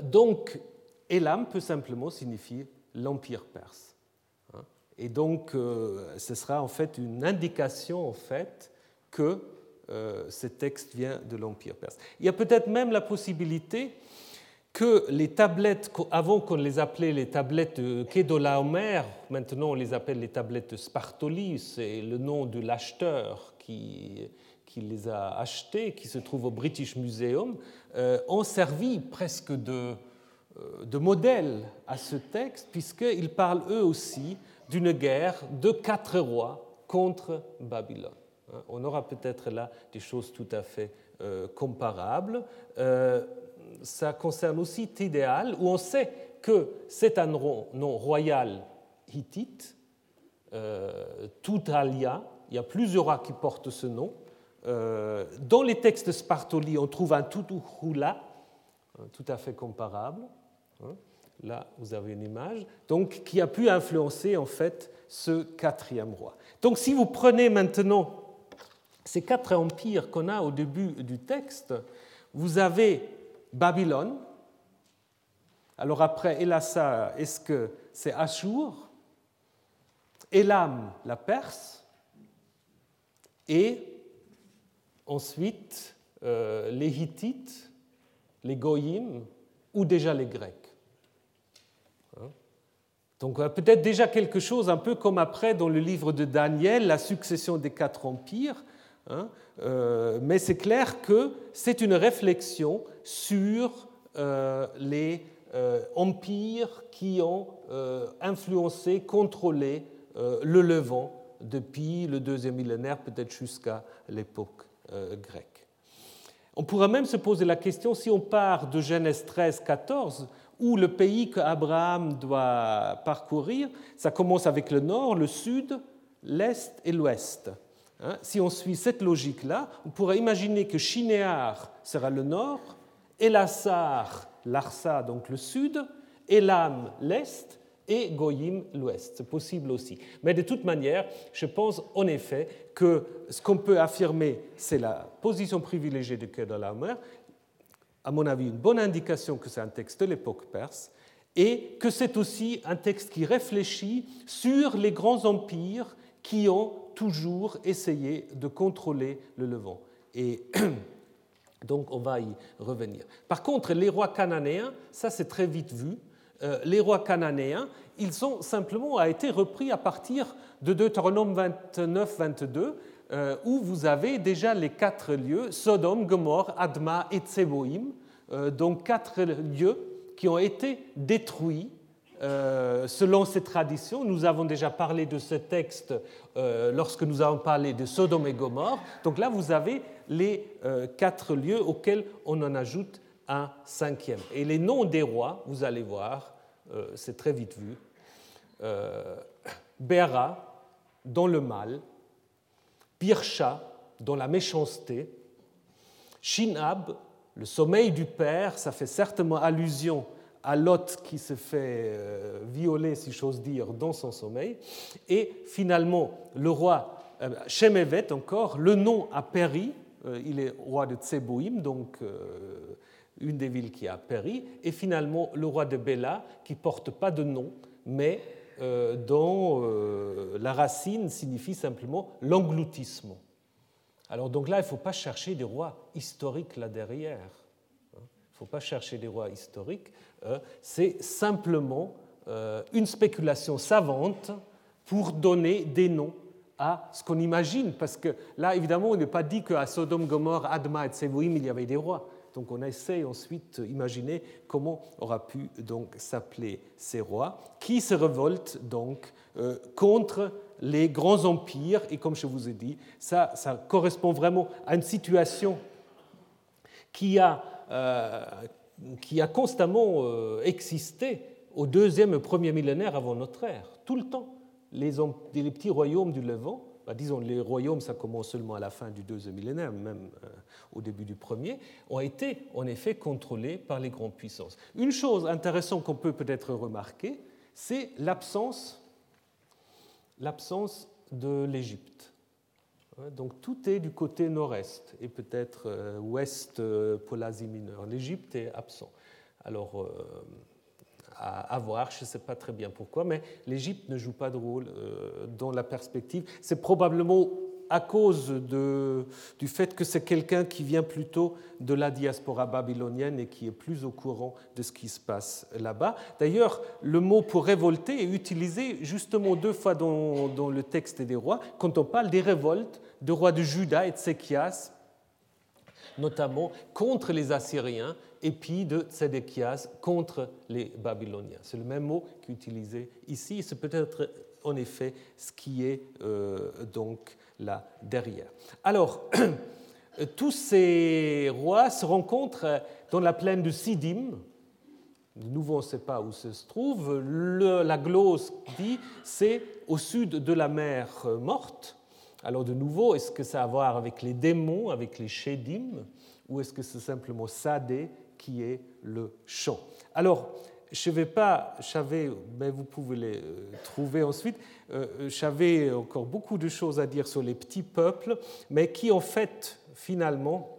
Speaker 2: donc, Elam peut simplement signifier l'Empire perse. Hein. Et donc, euh, ce sera en fait une indication en fait que euh, ce texte vient de l'Empire perse. Il y a peut-être même la possibilité que les tablettes, avant qu'on les appelait les tablettes Kedolaomer, maintenant on les appelle les tablettes Spartoli, c'est le nom de l'acheteur qui, qui, les a achetées, qui se trouve au British Museum, euh, ont servi presque de, euh, de modèle à ce texte, puisqu'ils parlent eux aussi d'une guerre de quatre rois contre Babylone. Hein, on aura peut-être là des choses tout à fait euh, comparables. Euh, ça concerne aussi Tidéal, où on sait que c'est un nom royal hittite, Toutalia, il y a plusieurs rois qui portent ce nom. dans les textes Spartoli, on trouve un Tutuhula, hein, tout à fait comparable. Hein, là, vous avez une image. Donc, qui a pu influencer en fait ce quatrième roi. Donc, si vous prenez maintenant ces quatre empires qu'on a au début du texte, vous avez Babylone. Alors après Elassa, est-ce que c'est Ashur Elam, la Perse, et ensuite euh, les Hittites, les Goyim ou déjà les Grecs. Donc peut-être déjà quelque chose un peu comme après dans le livre de Daniel, la succession des quatre empires, hein, euh, mais c'est clair que c'est une réflexion sur euh, les euh, empires qui ont influencé, contrôlé le Levant depuis le deuxième millénaire, peut-être jusqu'à l'époque grecque. On pourra même se poser la question, si on part de Genèse 13, 14, où le pays qu'Abraham doit parcourir, ça commence avec le nord, le sud, l'est et l'ouest. Hein, si on suit cette logique-là, on pourrait imaginer que Shinéar sera le nord, Elassar, l'Arsa, donc le sud, Elam, l'est, et Goyim, l'ouest. C'est possible aussi. Mais de toute manière, je pense en effet que ce qu'on peut affirmer, c'est la position privilégiée de Kedalamer, à mon avis, une bonne indication que c'est un texte de l'époque perse et que c'est aussi un texte qui réfléchit sur les grands empires qui ont toujours essayé de contrôler le Levant. Et [clears throat] donc on va y revenir. Par contre, les rois cananéens, ça c'est très vite vu, euh, les rois cananéens, ils ont simplement été repris à partir de Deutéronome 29-22, euh, où vous avez déjà les quatre lieux, Sodome, Gomorre, Adma et Tseboïm, euh, donc quatre lieux qui ont été détruits euh, selon ces traditions. Nous avons déjà parlé de ce texte lorsque nous avons parlé de Sodome et Gomorre. Donc là, vous avez les quatre lieux auxquels on en ajoute un cinquième. Et les noms des rois, vous allez voir, c'est très vite vu. Béra, dans le mal, Pirsha, dans la méchanceté, Shinab, le sommeil du père, ça fait certainement allusion à Lot qui se fait euh, violer, si j'ose dire, dans son sommeil. Et finalement, le roi euh, Shemevet, encore, le nom a péri, euh, il est roi de Tseboïm, donc une des villes qui a péri, et finalement le roi de Béla, qui porte pas de nom, mais dont euh, la racine signifie simplement l'engloutissement. Alors donc là, il ne faut pas chercher des rois historiques là derrière. Hein. Il ne faut pas chercher des rois historiques. Hein. C'est simplement euh, une spéculation savante pour donner des noms à ce qu'on imagine, parce que là, évidemment, on n'est pas dit qu'à Sodome, Gomorre, Adma et Tsevoïm, il y avait des rois. Donc on essaie ensuite d'imaginer comment aura pu donc s'appeler ces rois, qui se révoltent donc euh, contre les grands empires. Et comme je vous ai dit, ça, correspond vraiment à une situation qui a, euh, qui a constamment euh, existé au deuxième et premier millénaire avant notre ère, tout le temps. Les, petits royaumes du Levant, bah, disons les royaumes, ça commence seulement à la fin du deuxième millénaire, même au début du premier, ont été en effet contrôlés par les grandes puissances. Une chose intéressante qu'on peut peut-être remarquer, c'est l'absence, l'absence de l'Égypte. Donc tout est du côté nord-est et peut-être euh, ouest euh, pour l'Asie mineure. L'Égypte est absent. Alors, euh, à, voir, je ne sais pas très bien pourquoi, mais l'Égypte ne joue pas de rôle dans la perspective. C'est probablement à cause du fait que c'est quelqu'un qui vient plutôt de la diaspora babylonienne et qui est plus au courant de ce qui se passe là-bas. D'ailleurs, le mot pour révolter est utilisé justement deux fois dans, le texte des rois, quand on parle des révoltes de rois de Juda et de Séchias, notamment contre les Assyriens, et puis de Tzédéchias contre les Babyloniens. C'est le même mot qui est utilisé ici, c'est peut-être en effet ce qui est euh, donc là derrière. Alors, [clears throat] tous ces rois se rencontrent dans la plaine de Sidim. De nouveau, on ne sait pas où se trouve. la glose dit c'est au sud de la mer morte. Alors, de nouveau, est-ce que ça a à voir avec les démons, avec les Shedim, ou est-ce que c'est simplement Sadé qui est le champ Alors, je ne vais pas, j'avais, mais vous pouvez les euh, trouver ensuite, euh, j'avais encore beaucoup de choses à dire sur les petits peuples, mais qui en fait, finalement,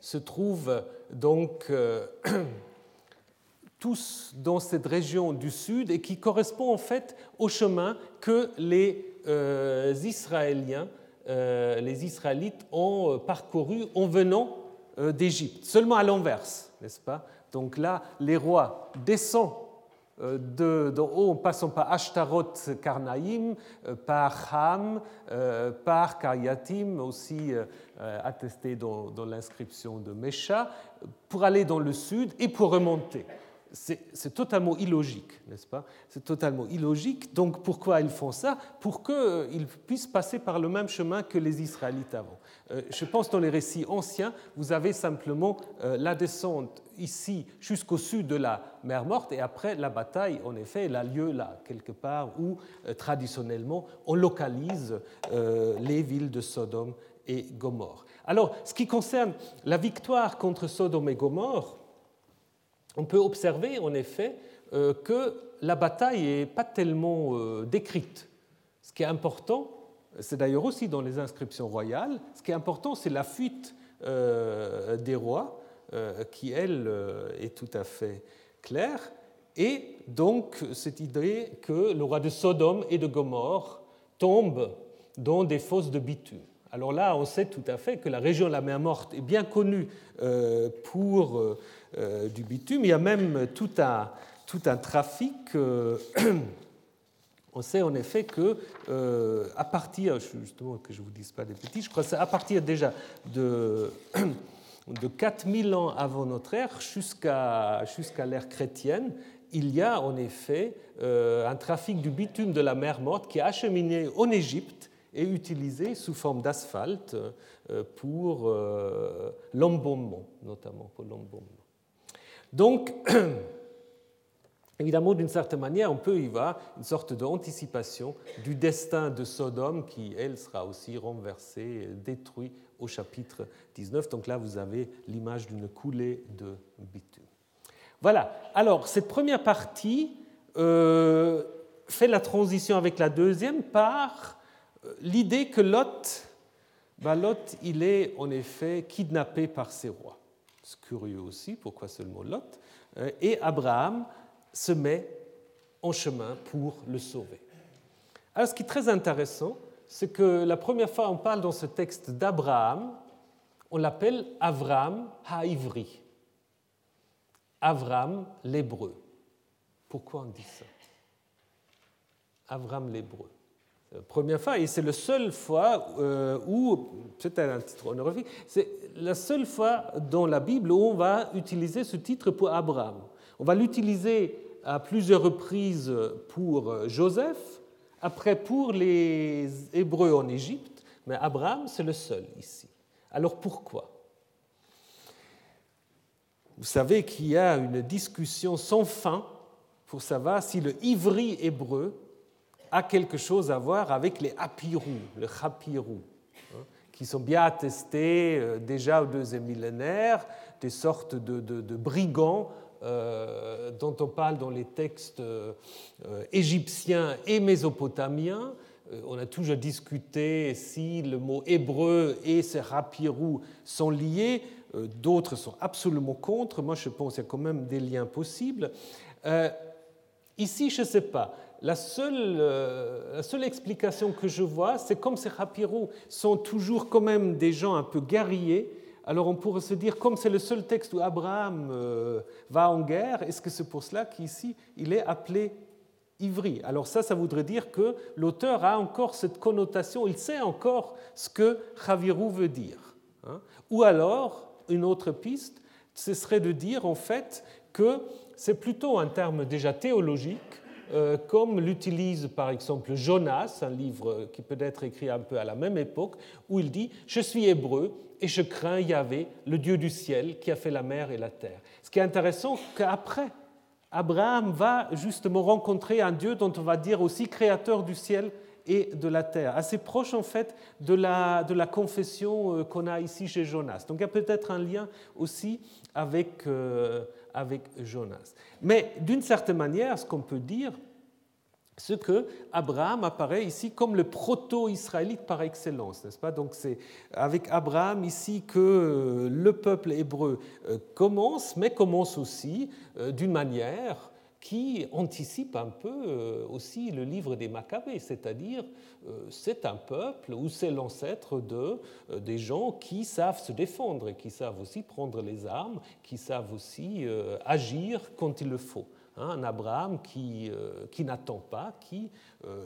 Speaker 2: se trouvent donc euh, [clears throat] tous dans cette région du sud et qui correspond en fait au chemin que les Israéliens, les Israélites ont parcouru en venant d'Égypte, seulement à l'inverse, n'est-ce pas? Donc là, les rois descendent euh, de, haut en passant par Ashtaroth Karnaïm, euh, par Ham, euh, par Karyatim, aussi attesté dans, dans l'inscription de Mesha, pour aller dans le sud et pour remonter c'est totalement illogique, n'est-ce pas? C'est totalement illogique. Donc pourquoi ils font ça? Pour qu'ils puissent passer par le même chemin que les Israélites avant. Euh, je pense dans les récits anciens, vous avez simplement euh, la descente ici jusqu'au sud de la mer Morte et après la bataille, en effet, elle a lieu là, quelque part où euh, traditionnellement on localise les villes de Sodome et Gomorre. Alors, ce qui concerne la victoire contre Sodome et Gomorre, on peut observer en effet euh, que la bataille n'est pas tellement euh, décrite. Ce qui est important, c'est d'ailleurs aussi dans les inscriptions royales, ce qui est important, c'est la fuite euh, des rois, qui, elle, est tout à fait claire, et donc cette idée que le roi de Sodome et de Gomorre tombe dans des fosses de bitume. Alors là, on sait tout à fait que la région de la mer Morte est bien connue pour du bitume. Il y a même tout un, tout un trafic. Euh, [clears throat] on sait en effet que euh, à partir, justement que je ne vous dise pas des petits, je crois que c'est à partir déjà de, [clears throat] de 4000 ans avant notre ère jusqu'à l'ère chrétienne, il y a en effet un trafic du bitume de la mer Morte qui est acheminé en Égypte et utilisé sous forme d'asphalte pour l'embaumement, notamment pour l'embaumement. Donc, [clears throat] évidemment, d'une certaine manière, on peut y voir une sorte d'anticipation du destin de Sodome qui, elle, sera aussi renversée, détruite au chapitre 19. Donc là, vous avez l'image d'une coulée de bitume. Voilà. Alors, cette première partie euh, fait la transition avec la deuxième par euh, l'idée que Lot, bah, Lot, il est en effet kidnappé par ses rois. C'est curieux aussi, pourquoi seulement Lot? Euh, Et Abraham se met en chemin pour le sauver. Alors ce qui est très intéressant, c'est que la première fois on parle dans ce texte d'Abraham, on l'appelle Avram Haïvri. Avram l'hébreu. Pourquoi on dit ça? Avram l'hébreu. Première fois, et c'est la seule fois euh, où, c'est un titre honorifique, c'est la seule fois dans la Bible où on va utiliser ce titre pour Abraham. On va l'utiliser à plusieurs reprises pour Joseph, après pour les Hébreux en Égypte, mais Abraham, c'est le seul ici. Alors pourquoi? Vous savez qu'il y a une discussion sans fin pour savoir si le ivri hébreu a quelque chose à voir avec les apirou, le chapirou, qui sont bien attestés euh, déjà au deuxième millénaire, des sortes de, brigands euh, dont on parle dans les textes euh, égyptiens et mésopotamiens. on a toujours discuté si le mot hébreu et ces rapirou sont liés. D'autres sont absolument contre. Moi, je pense qu'il y a quand même des liens possibles. ici, je ne sais pas. La seule, euh, la seule, explication que je vois, c'est comme ces Rapirou sont toujours quand même des gens un peu guerriers, alors on pourrait se dire, comme c'est le seul texte où Abraham euh, va en guerre, est-ce que c'est pour cela qu'ici il est appelé ivri? Alors ça, ça voudrait dire que l'auteur a encore cette connotation, il sait encore ce que Javirou veut dire. Hein. Ou alors, une autre piste, ce serait de dire en fait que c'est plutôt un terme déjà théologique comme l'utilise par exemple Jonas, un livre qui peut être écrit un peu à la même époque, où il dit Je suis hébreu et je crains Yahvé, le Dieu du ciel, qui a fait la mer et la terre. Ce qui est intéressant, qu'après, Abraham va justement rencontrer un Dieu dont on va dire aussi créateur du ciel et de la terre, assez proche en fait de la, de la confession euh, qu'on a ici chez Jonas. Donc il y a peut-être un lien aussi avec, euh, avec Jonas. Mais d'une certaine manière, ce qu'on peut dire, c'est que Abraham apparaît ici comme le proto-israélite par excellence, n'est-ce pas? Donc c'est avec Abraham ici que euh, le peuple hébreu commence, mais commence aussi d'une manière qui anticipe un peu euh, aussi le livre des Maccabées, c'est-à-dire euh, c'est un peuple ou c'est l'ancêtre de, euh, des gens qui savent se défendre qui savent aussi prendre les armes, qui savent aussi agir quand il le faut. Hein, un Abraham qui, qui n'attend pas, qui...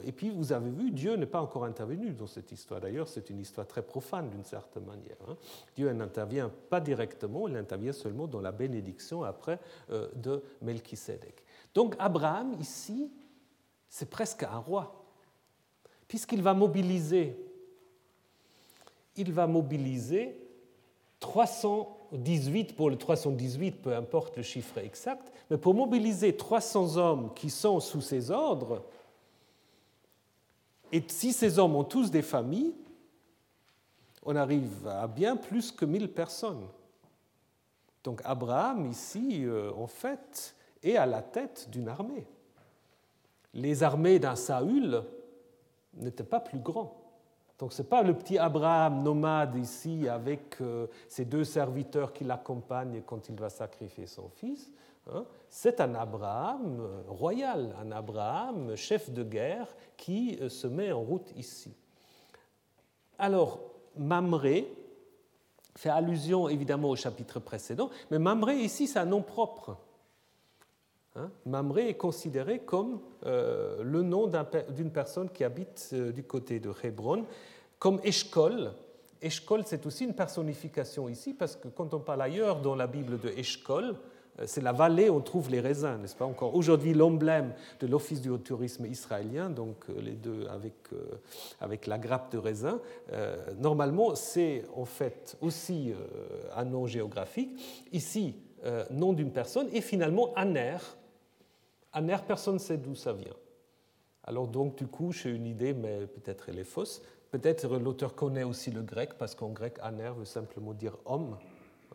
Speaker 2: et puis vous avez vu, Dieu n'est pas encore intervenu dans cette histoire. D'ailleurs, c'est une histoire très profane d'une certaine manière. Hein. Dieu n'intervient pas directement, il intervient seulement dans la bénédiction après de Melchisedec. Donc Abraham, ici, c'est presque un roi, puisqu'il va mobiliser, il va mobiliser 318, pour le 318, peu importe le chiffre exact, mais pour mobiliser 300 hommes qui sont sous ses ordres, et si ces hommes ont tous des familles, on arrive à bien plus que 1000 personnes. Donc Abraham, ici, euh, en fait, et à la tête d'une armée. Les armées d'un Saül n'étaient pas plus grands. Donc ce n'est pas le petit Abraham nomade ici avec euh, ses deux serviteurs qui l'accompagnent quand il va sacrifier son fils. Hein. C'est un Abraham euh, royal, un Abraham chef de guerre qui euh, se met en route ici. Alors, Mamré fait allusion évidemment au chapitre précédent, mais Mamré ici c'est un nom propre. Hein, Mamré est considéré comme euh, le nom d'une personne qui habite euh, du côté de Hébron, comme Eshkol. Eshkol, c'est aussi une personnification ici, parce que quand on parle ailleurs dans la Bible de Eshkol, euh, c'est la vallée où on trouve les raisins, n'est-ce pas? Encore aujourd'hui, l'emblème de l'Office du tourisme israélien, donc les deux avec, avec la grappe de raisin, normalement, c'est en fait aussi un nom géographique. Ici, nom d'une personne, et finalement, Aner, Aner, personne ne sait d'où ça vient. Alors donc, du coup, j'ai une idée, mais peut-être elle est fausse. Peut-être l'auteur connaît aussi le grec, parce qu'en grec, aner veut simplement dire homme.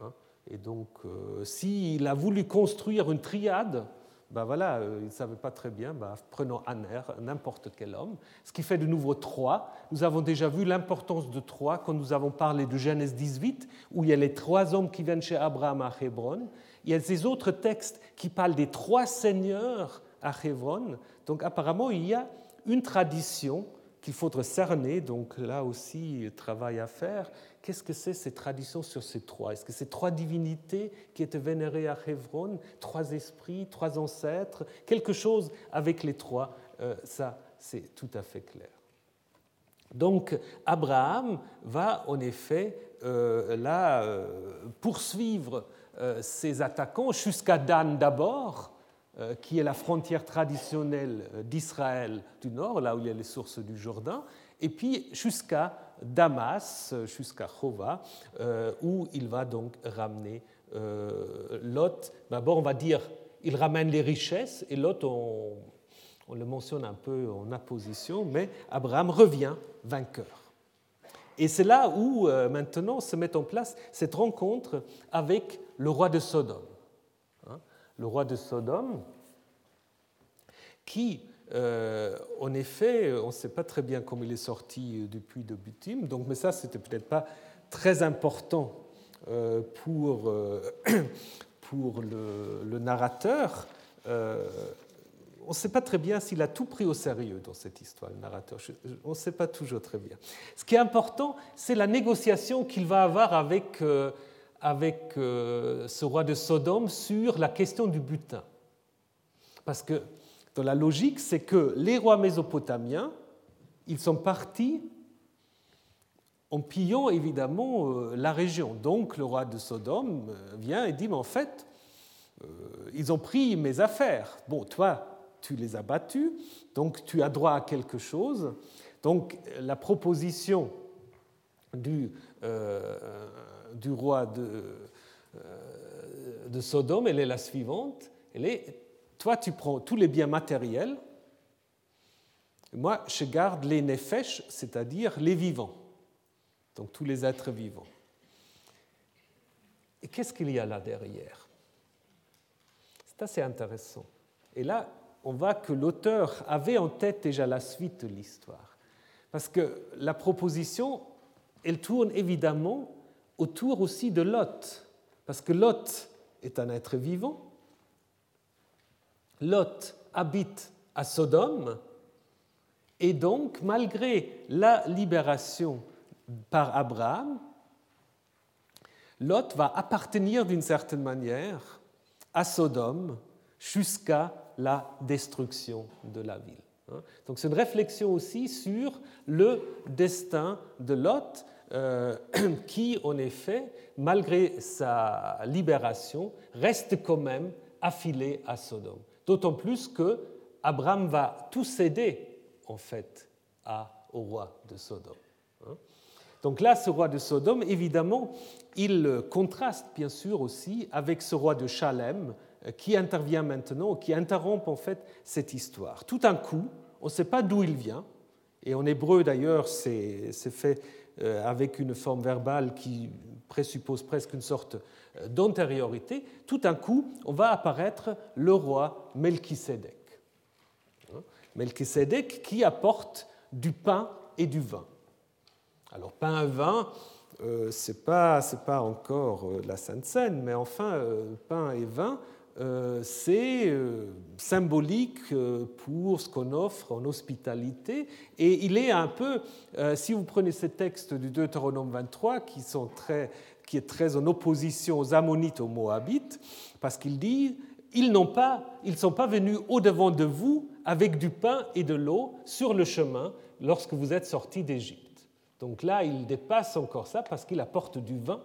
Speaker 2: Hein. Et donc, euh, s'il a voulu construire une triade, ben voilà, euh, il ne savait pas très bien, ben, prenons aner, n'importe quel homme. Ce qui fait de nouveau trois. Nous avons déjà vu l'importance de trois quand nous avons parlé de Genèse 18, où il y a les trois hommes qui viennent chez Abraham à Hébron il y a ces autres textes qui parlent des trois seigneurs à Hebron. Donc apparemment, il y a une tradition qu'il faudrait cerner, donc là aussi, travail à faire, qu'est-ce que c'est ces traditions sur ces trois? Est-ce que ces trois divinités qui étaient vénérées à Hebron, trois esprits, trois ancêtres, quelque chose avec les trois euh, Ça, c'est tout à fait clair. Donc Abraham va en effet euh, là euh, poursuivre ses attaquants jusqu'à Dan d'abord, qui est la frontière traditionnelle d'Israël du nord, là où il y a les sources du Jourdain, et puis jusqu'à Damas, jusqu'à Chova, euh, où il va donc ramener euh, Lot. D'abord, on va dire, il ramène les richesses, et Lot, on, le mentionne un peu en apposition, mais Abraham revient vainqueur. Et c'est là où euh, maintenant se met en place cette rencontre avec le roi de Sodome. Hein. le roi de Sodome, qui euh, en effet, on ne sait pas très bien comment il est sorti euh, depuis de Butim, donc, mais ça, c'était peut-être pas très important pour, [clears throat] pour le, narrateur. On ne sait pas très bien s'il a tout pris au sérieux dans cette histoire, le narrateur. on ne sait pas toujours très bien. Ce qui est important, c'est la négociation qu'il va avoir avec, avec ce roi de Sodome sur la question du butin. Parce que dans la logique, c'est que les rois mésopotamiens, ils sont partis en pillant évidemment euh, la région. Donc le roi de Sodome euh, vient et dit, mais en fait, euh, ils ont pris mes affaires. Bon, toi, tu les as battus, donc tu as droit à quelque chose. Donc la proposition du, du roi de, de Sodome, elle est la suivante. Toi, tu prends tous les biens matériels, moi, je garde les nefesh, c'est-à-dire les vivants, donc tous les êtres vivants. Et qu'est-ce qu'il y a là derrière? C'est assez intéressant. Et là, on voit que l'auteur avait en tête déjà la suite de l'histoire. Parce que la proposition, elle tourne évidemment autour aussi de Lot. Parce que Lot est un être vivant, Lot habite à Sodome, et donc, malgré la libération par Abraham, Lot va appartenir d'une certaine manière à Sodome jusqu'à la destruction de la ville. Hein. Donc c'est une réflexion aussi sur le destin de Lot, euh, [clears throat] qui en effet, malgré sa libération, reste quand même affilé à Sodome. D'autant plus que Abraham va tout céder en fait à, au roi de Sodome. Hein. Donc là, ce roi de Sodome, évidemment, il contraste bien sûr aussi avec ce roi de Chalem qui intervient maintenant, qui interrompt en fait cette histoire. Tout d'un coup, on ne sait pas d'où il vient, et en hébreu d'ailleurs, c'est fait euh, avec une forme verbale qui présuppose presque une sorte d'antériorité, tout d'un coup, on va apparaître le roi Melchisédek. Hein? Melchisédek qui apporte du pain et du vin. Alors, pain et vin, euh, ce n'est pas, encore euh, la Sainte Seine, mais enfin, euh, pain et vin, euh, c'est symbolique pour ce qu'on offre en hospitalité. Et il est un peu, si vous prenez ces textes du Deutéronome 23, qui sont très qui est très en opposition aux Ammonites, aux Moabites, parce qu'il dit ils n'ont pas, ils sont pas venus au devant de vous avec du pain et de l'eau sur le chemin lorsque vous êtes sortis d'Égypte. Donc là, il dépasse encore ça parce qu'il apporte du vin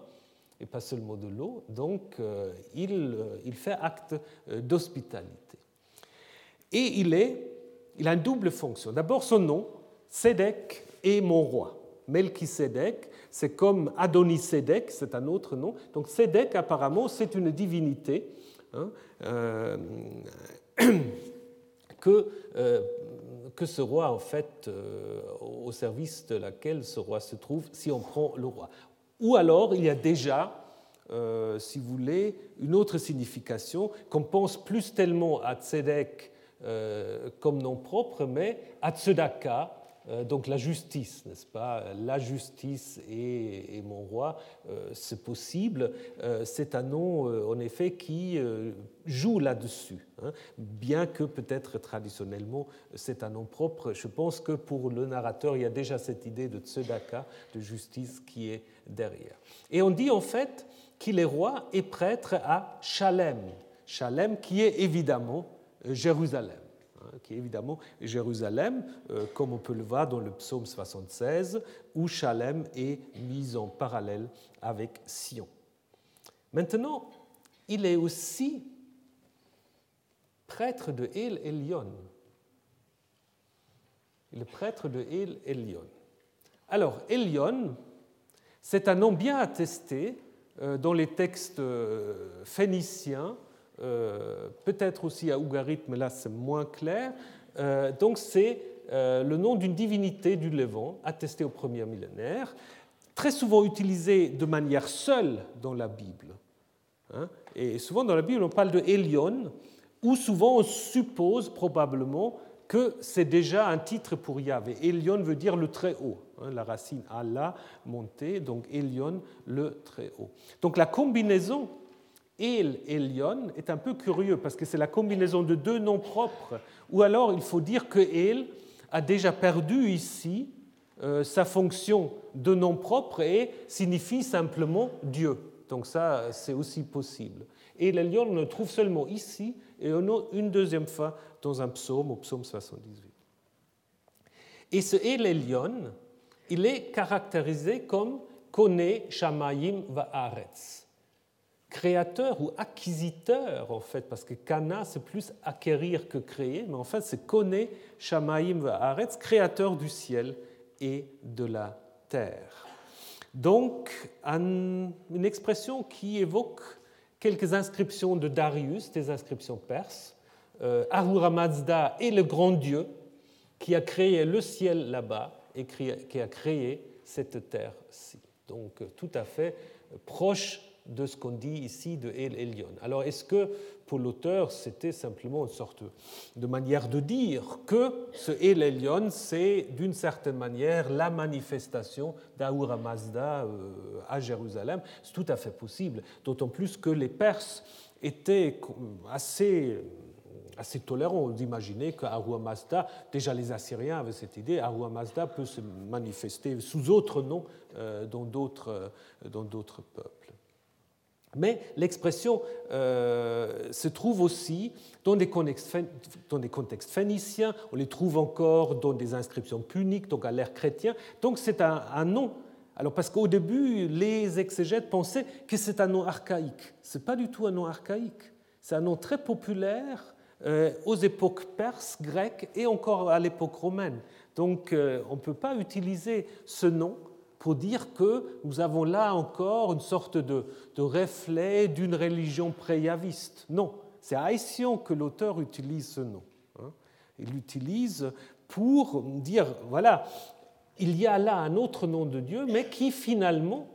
Speaker 2: et pas seulement de l'eau. Donc euh, il, euh, il, fait acte euh, d'hospitalité. Et il, est, il a une double fonction. D'abord, son nom, Sédek est mon roi. Melchisédek, c'est comme Adonisédek, c'est un autre nom. Donc Sédek, apparemment, c'est une divinité hein, [clears throat] que, que ce roi, en fait, au service de laquelle ce roi se trouve, si on prend le roi. Ou alors, il y a déjà, si vous voulez, une autre signification, qu'on pense plus tellement à Tzedek comme nom propre, mais à Tzedaka euh, donc la justice, n'est-ce pas? La justice et, mon roi, euh, c'est possible. Euh, c'est un nom, en effet, qui joue là-dessus, hein. bien que peut-être traditionnellement c'est un nom propre. Je pense que pour le narrateur, il y a déjà cette idée de tzedaka, de justice, qui est derrière. Et on dit en fait qu'il est roi et prêtre à Chalem, Chalem qui est évidemment Jérusalem. Hein, qui est évidemment Jérusalem, euh, comme on peut le voir dans le psaume 76, où Chalem est mis en parallèle avec Sion. Maintenant, il est aussi prêtre de El Elion. Il est prêtre de El Elion. Alors, Elion, c'est un nom bien attesté euh, dans les textes euh, phéniciens euh, peut-être aussi à Ougarit, mais là c'est moins clair. Donc c'est le nom d'une divinité du Levant, attesté au premier millénaire, très souvent utilisé de manière seule dans la Bible. Hein. Et souvent dans la Bible on parle de Elion, ou souvent on suppose probablement que c'est déjà un titre pour Yahvé. Elion veut dire le très haut, hein, la racine Allah montée, donc Elion le très haut. Donc la combinaison El Elion est un peu curieux parce que c'est la combinaison de deux noms propres, ou alors il faut dire que El a déjà perdu ici euh, sa fonction de nom propre et signifie simplement Dieu. Donc ça, c'est aussi possible. Et Elion, on le trouve seulement ici et une deuxième fois dans un psaume, au psaume 78. Et ce El Elion, il est caractérisé comme Kone Shamayim Va'aretz créateur ou acquisiteur, en fait, parce que kana, c'est plus acquérir que créer, mais en fait, c'est Kone Shamaim Haaretz, créateur du ciel et de la terre. Donc, une expression qui évoque quelques inscriptions de Darius, des inscriptions perses. Euh, Ahura Mazda est le grand Dieu qui a créé le ciel là-bas qui a créé cette terre-ci. Donc, tout à fait proche de ce qu'on dit ici de El Elyon. Alors est-ce que pour l'auteur c'était simplement une sorte de manière de dire que ce El Elyon c'est d'une certaine manière la manifestation d'Ahura Mazda euh, à Jérusalem? C'est tout à fait possible, d'autant plus que les Perses étaient assez assez tolérants d'imaginer qu'Ahura Mazda, déjà les Assyriens avaient cette idée, Ahura Mazda peut se manifester sous autre nom euh, dans d'autres peuples. Mais l'expression euh, se trouve aussi dans des, contextes, phéniciens, on les trouve encore dans des inscriptions puniques, donc à l'ère chrétien. Donc c'est un, nom. Alors parce qu'au début, les exégètes pensaient que c'est un nom archaïque. Ce n'est pas du tout un nom archaïque. C'est un nom très populaire euh, aux époques perses, grecques et encore à l'époque romaine. Donc euh, on ne peut pas utiliser ce nom pour dire que nous avons là encore une sorte de, reflet d'une religion préyaviste. Non, c'est Haïtien que l'auteur utilise ce nom. Hein. Il l'utilise pour dire, voilà, il y a là un autre nom de Dieu, mais qui finalement,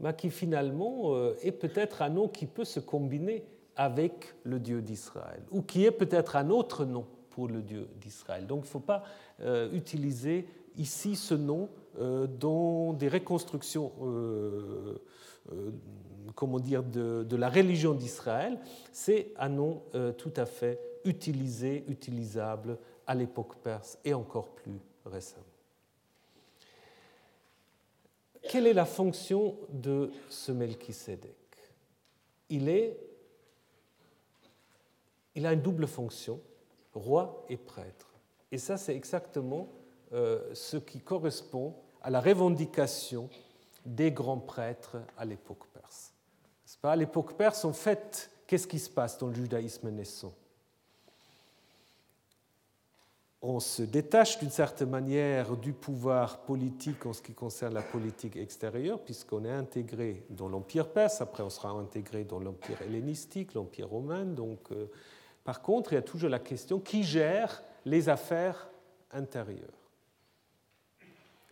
Speaker 2: mais qui finalement euh, est peut-être un nom qui peut se combiner avec le Dieu d'Israël, ou qui est peut-être un autre nom pour le Dieu d'Israël. Donc il ne faut pas euh, utiliser ici ce nom euh, dans des reconstructions euh, comment dire, de, de, la religion d'Israël, c'est un nom tout à fait utilisé, utilisable à l'époque perse et encore plus récemment. Quelle est la fonction de ce Melchisédek il, est, il a une double fonction, roi et prêtre. Et ça, c'est exactement ce qui correspond à la revendication des grands prêtres à l'époque perse. Pas? À l'époque perse, en fait, qu'est-ce qui se passe dans le judaïsme naissant? On se détache d'une certaine manière du pouvoir politique en ce qui concerne la politique extérieure, puisqu'on est intégré dans l'Empire perse, après on sera intégré dans l'Empire hellénistique, l'Empire romain. Donc, euh, par contre, il y a toujours la question qui gère les affaires intérieures?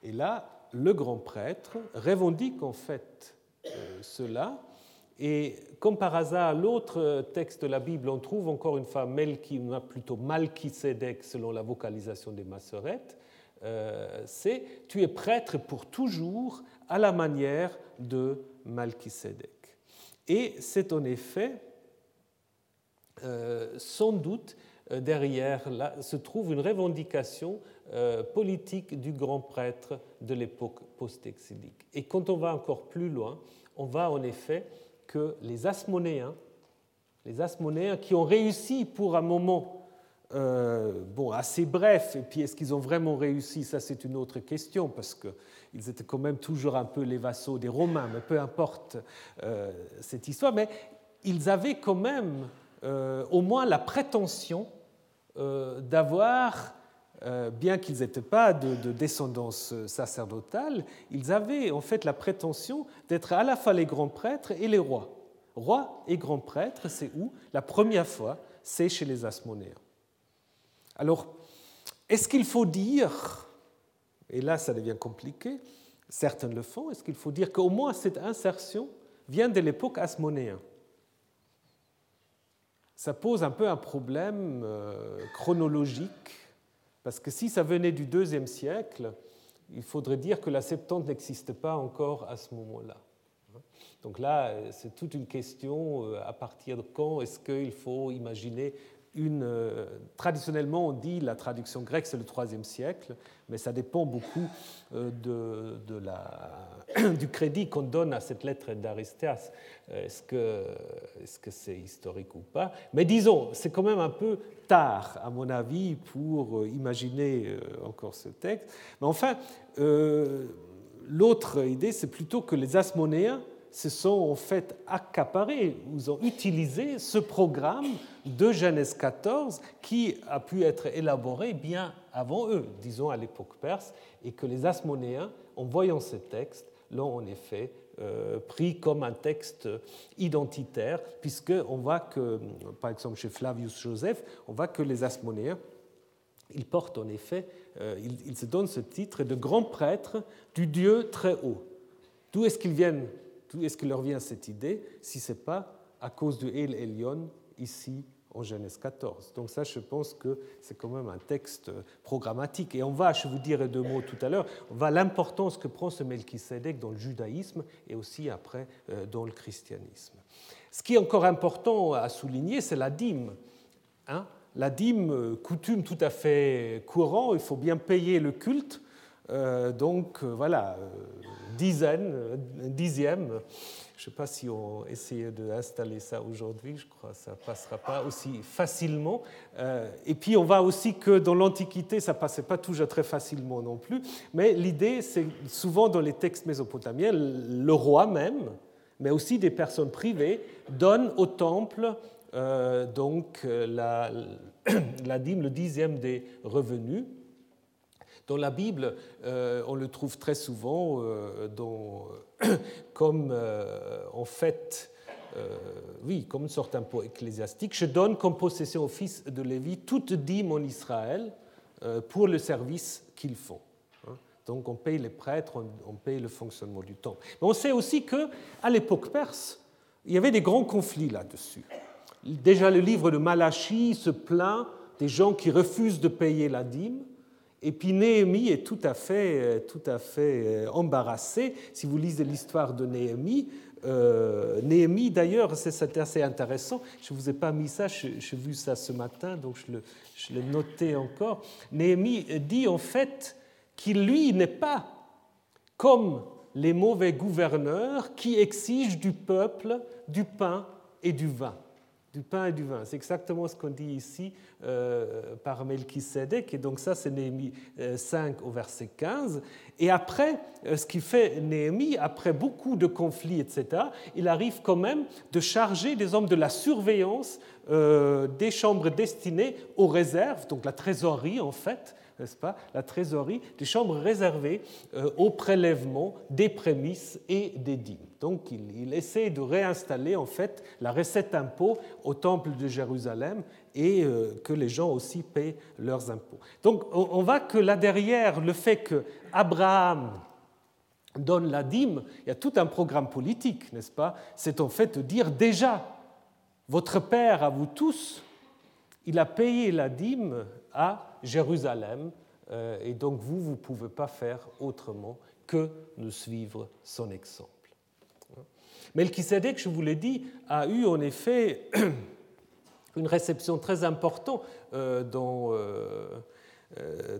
Speaker 2: Et là, le grand prêtre revendique en fait euh, cela. Et comme par hasard, l'autre texte de la Bible, on trouve encore une fois Melchi, plutôt Malchisedec selon la vocalisation des masserettes. c'est tu es prêtre pour toujours à la manière de Malchisédek. Et c'est en effet sans doute derrière là se trouve une revendication politique du grand prêtre de l'époque post-exilique. Et quand on va encore plus loin, on voit en effet que les Asmonéens, les Asmonéens qui ont réussi pour un moment euh, bon, assez bref, et puis est-ce qu'ils ont vraiment réussi? Ça, c'est une autre question, parce qu'ils étaient quand même toujours un peu les vassaux des Romains, mais peu importe euh, cette histoire, mais ils avaient quand même euh, au moins la prétention d'avoir euh, bien qu'ils n'étaient pas de, descendance sacerdotale, ils avaient en fait la prétention d'être à la fois les grands prêtres et les rois. Rois et grands prêtres, c'est où? La première fois, c'est chez les Asmonéens. Alors, est-ce qu'il faut dire, et là ça devient compliqué, certains le font, est-ce qu'il faut dire qu'au moins cette insertion vient de l'époque asmonéenne Ça pose un peu un problème euh, chronologique parce que si ça venait du deuxième siècle, il faudrait dire que la Septante n'existe pas encore à ce moment-là. Donc là, c'est toute une question euh, à partir de quand est-ce qu'il faut imaginer euh, traditionnellement, on dit la traduction grecque, c'est le IIIe siècle, mais ça dépend beaucoup euh, de, [clears throat] du crédit qu'on donne à cette lettre d'Aristeas. Euh, est-ce que c'est -ce c'est historique ou pas? Mais disons, c'est quand même un peu tard, à mon avis, pour imaginer encore ce texte. Mais enfin, l'autre idée, c'est plutôt que les Asmonéens se sont en fait accaparés, ils ont utilisé ce programme de Genèse 14 qui a pu être élaboré bien avant eux, disons à l'époque perse, et que les Asmonéens, en voyant ce texte, l'ont en effet euh, pris comme un texte identitaire, puisqu'on voit que, par exemple chez Flavius Joseph, on voit que les Asmonéens, ils portent en effet, euh, ils, se donnent ce titre de grand prêtre du Dieu très haut. D'où est-ce qu'ils viennent D'où est-ce qu'il leur vient cette idée si ce n'est pas à cause du El Elyon ici en Genèse 14 Donc ça, je pense que c'est quand même un texte programmatique. Et on va, je vous dirai deux mots tout à l'heure, on va l'importance que prend ce Melchisedec dans le judaïsme et aussi après euh, dans le christianisme. Ce qui est encore important à souligner, c'est la dîme. Hein la dîme, euh, coutume tout à fait courant, il faut bien payer le culte. Euh, donc voilà, dizaine, dixième. Je ne sais pas si on essayait d'installer ça aujourd'hui, je crois que ça ne passera pas aussi facilement. Euh, et puis on voit aussi que dans l'Antiquité, ça ne passait pas toujours très facilement non plus. Mais l'idée, c'est souvent dans les textes mésopotamiens, le roi même, mais aussi des personnes privées, donnent au temple euh, donc la, [clears throat] la dîme, le dixième des revenus. Dans la Bible, euh, on le trouve très souvent euh, [clears throat] comme euh, en fait, oui, comme une sorte d'impôt ecclésiastique. Je donne comme possession au fils de Lévi toute dîme en Israël pour le service qu'ils font. Hein. Donc on paye les prêtres, on paye le fonctionnement du temple. Mais on sait aussi qu'à l'époque perse, il y avait des grands conflits là-dessus. Déjà le livre de Malachie se plaint des gens qui refusent de payer la dîme. Et puis Néhémie est tout à fait, euh, tout à fait euh, embarrassé. Si vous lisez l'histoire de Néhémie, euh, Néhémie d'ailleurs, c'est assez intéressant, je ne vous ai pas mis ça, j'ai vu ça ce matin, donc je l'ai noté encore. Néhémie dit en fait qu'il, lui, n'est pas comme les mauvais gouverneurs qui exigent du peuple du pain et du vin du pain et du vin. C'est exactement ce qu'on dit ici euh, par Melchisedec. Et donc ça, c'est Néhémie 5 euh, au verset 15. Et après, euh, ce qui fait Néhémie, après beaucoup de conflits, etc., il arrive quand même de charger des hommes de la surveillance des chambres destinées aux réserves, donc la trésorerie en fait, n'est-ce pas, la trésorerie, des chambres réservées au prélèvement des prémices et des dîmes. Donc il, essaie de réinstaller en fait la recette impôt au temple de Jérusalem et euh, que les gens aussi paient leurs impôts. Donc on voit que là derrière le fait que Abraham donne la dîme, il y a tout un programme politique, n'est-ce pas? C'est en fait de dire déjà, votre Père à vous tous, il a payé la dîme à Jérusalem et donc vous, vous ne pouvez pas faire autrement que de suivre son exemple. Melchisedec, je vous l'ai dit, a eu en effet [clears throat] une réception très importante dans,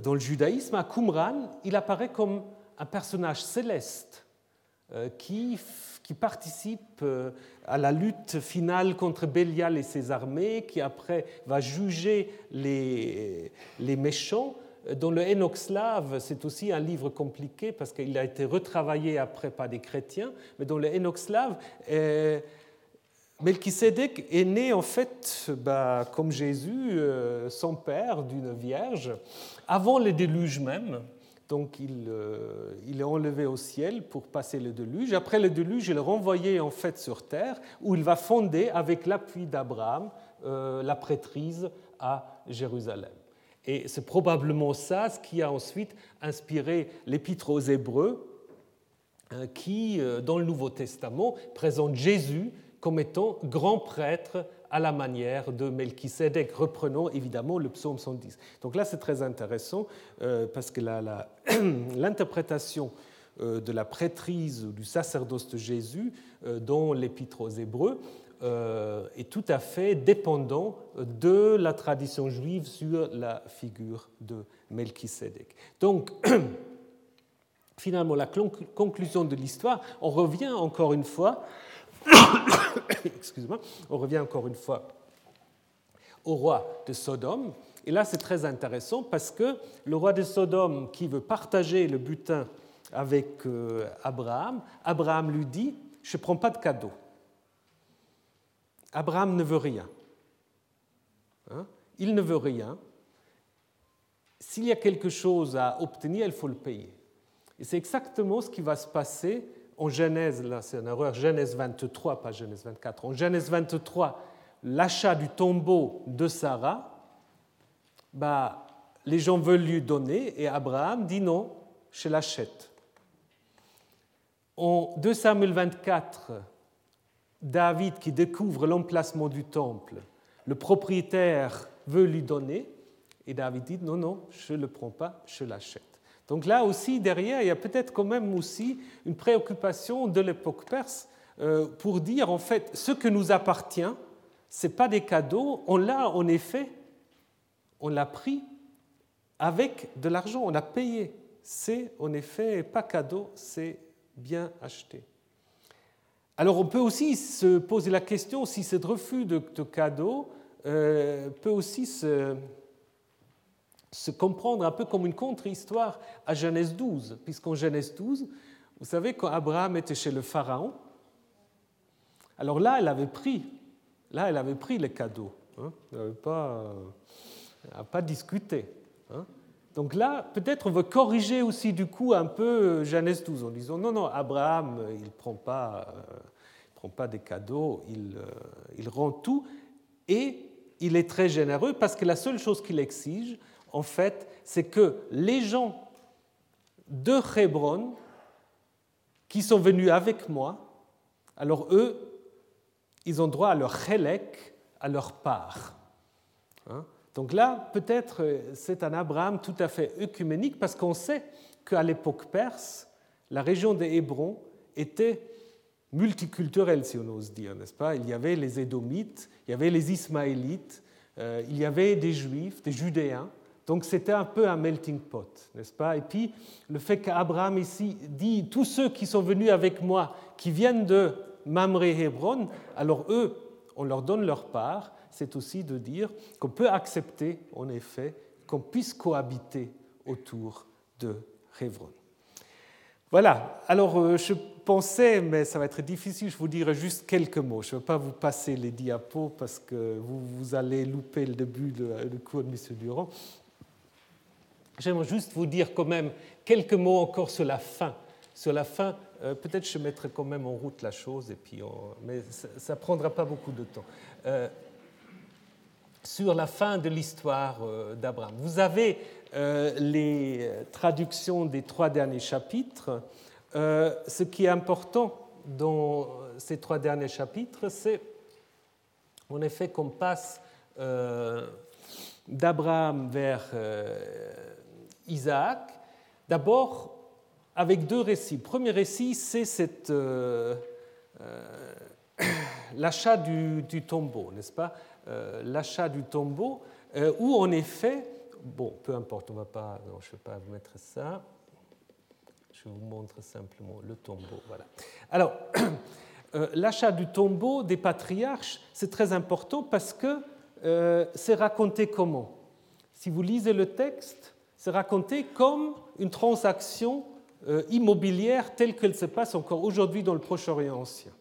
Speaker 2: dans le judaïsme. À Qumran, il apparaît comme un personnage céleste qui qui participe euh, à la lutte finale contre Bélial et ses armées, qui après va juger les, méchants. Dans le Enoch-Slave, c'est aussi un livre compliqué parce qu'il a été retravaillé après par des chrétiens, mais dans le Enoch-Slave, euh, Melchisedec est né en fait, bah, comme Jésus, euh, son père d'une vierge, avant le déluge même. Donc euh, il, est enlevé au ciel pour passer le déluge. Après le déluge, il est renvoyé en fait sur terre, où il va fonder, avec l'appui d'Abraham, euh, la prêtrise à Jérusalem. Et c'est probablement ça ce qui a ensuite inspiré l'épître aux Hébreux, hein, qui, euh, dans le Nouveau Testament, présente Jésus comme étant grand prêtre à la manière de Melchisedec. Reprenons évidemment le psaume 110. Donc là, c'est très intéressant euh, parce que [clears throat] l'interprétation euh, de la prêtrise du sacerdoce de Jésus euh, dans l'Épître aux Hébreux est tout à fait dépendant de la tradition juive sur la figure de Melchisedec. Donc, [clears throat] finalement, la conclusion de l'histoire, on revient encore une fois [coughs] excusez-moi, on revient encore une fois au roi de Sodome. Et là, c'est très intéressant parce que le roi de Sodome, qui veut partager le butin avec euh, Abraham, Abraham lui dit, je ne prends pas de cadeau. Abraham ne veut rien. Hein? Il ne veut rien. S'il y a quelque chose à obtenir, il faut le payer. Et c'est exactement ce qui va se passer en Genèse, là c'est une erreur, Genèse 23, pas Genèse 24, en Genèse 23, l'achat du tombeau de Sarah, bah, les gens veulent lui donner et Abraham dit non, je l'achète. En 2 Samuel 24, David qui découvre l'emplacement du temple, le propriétaire veut lui donner et David dit non, non, je ne le prends pas, je l'achète. Donc là aussi, derrière, il y a peut-être quand même aussi une préoccupation de l'époque perse euh, pour dire, en fait, ce que nous appartient, ce n'est pas des cadeaux, on l'a en effet, on l'a pris avec de l'argent, on a payé. C'est en effet pas cadeau, c'est bien acheté. Alors on peut aussi se poser la question si ce refus de, cadeau euh, peut aussi se, se comprendre un peu comme une contre-histoire à Genèse 12, puisqu'en Genèse 12, vous savez, quand Abraham était chez le Pharaon, alors là, elle avait pris, là, elle avait pris les cadeaux. Hein, elle n'avait pas, pas discuté. Hein. Donc là, peut-être on veut corriger aussi du coup un peu Genèse 12 en disant non, non, Abraham, il ne prend, pas, euh, prend pas des cadeaux, il, euh, il rend tout et il est très généreux parce que la seule chose qu'il exige, en fait, c'est que les gens de Hébron qui sont venus avec moi, alors eux, ils ont droit à leur chélek, à leur part. Hein? Donc là, peut-être c'est un Abraham tout à fait œcuménique parce qu'on sait qu'à l'époque perse, la région de Hébron était multiculturelle, si on ose dire, n'est-ce pas? Il y avait les Édomites, il y avait les Ismaélites, euh, il y avait des Juifs, des Judéens, donc c'était un peu un melting pot, n'est-ce pas? Et puis le fait qu'Abraham ici dit tous ceux qui sont venus avec moi, qui viennent de Mamré Hébron, alors eux, on leur donne leur part, c'est aussi de dire qu'on peut accepter en effet qu'on puisse cohabiter autour de Hébron. Voilà, alors euh, je pensais, mais ça va être difficile, je vous dirai juste quelques mots. Je ne vais pas vous passer les diapos parce que vous, vous allez louper le début du cours de M. Durand. J'aimerais juste vous dire quand même quelques mots encore sur la fin. Sur la fin, euh, peut-être je mettrai quand même en route la chose, et puis mais ça ne prendra pas beaucoup de temps. Euh, sur la fin de l'histoire euh, d'Abraham. Vous avez les traductions des trois derniers chapitres. ce qui est important dans ces trois derniers chapitres, c'est en effet qu'on passe d'Abraham vers Isaac, d'abord avec deux récits. Le premier récit, c'est euh, euh, [coughs] l'achat du, tombeau, n'est-ce pas euh, L'achat du tombeau, où en effet, bon, peu importe, on va pas, non, je ne vais pas vous mettre ça. Je vous montre simplement le tombeau. Voilà. Alors, [coughs] l'achat du tombeau des patriarches, c'est très important parce que c'est raconté comment? Si vous lisez le texte, c'est raconté comme une transaction euh, immobilière telle qu'elle se passe encore aujourd'hui dans le Proche-Orient ancien.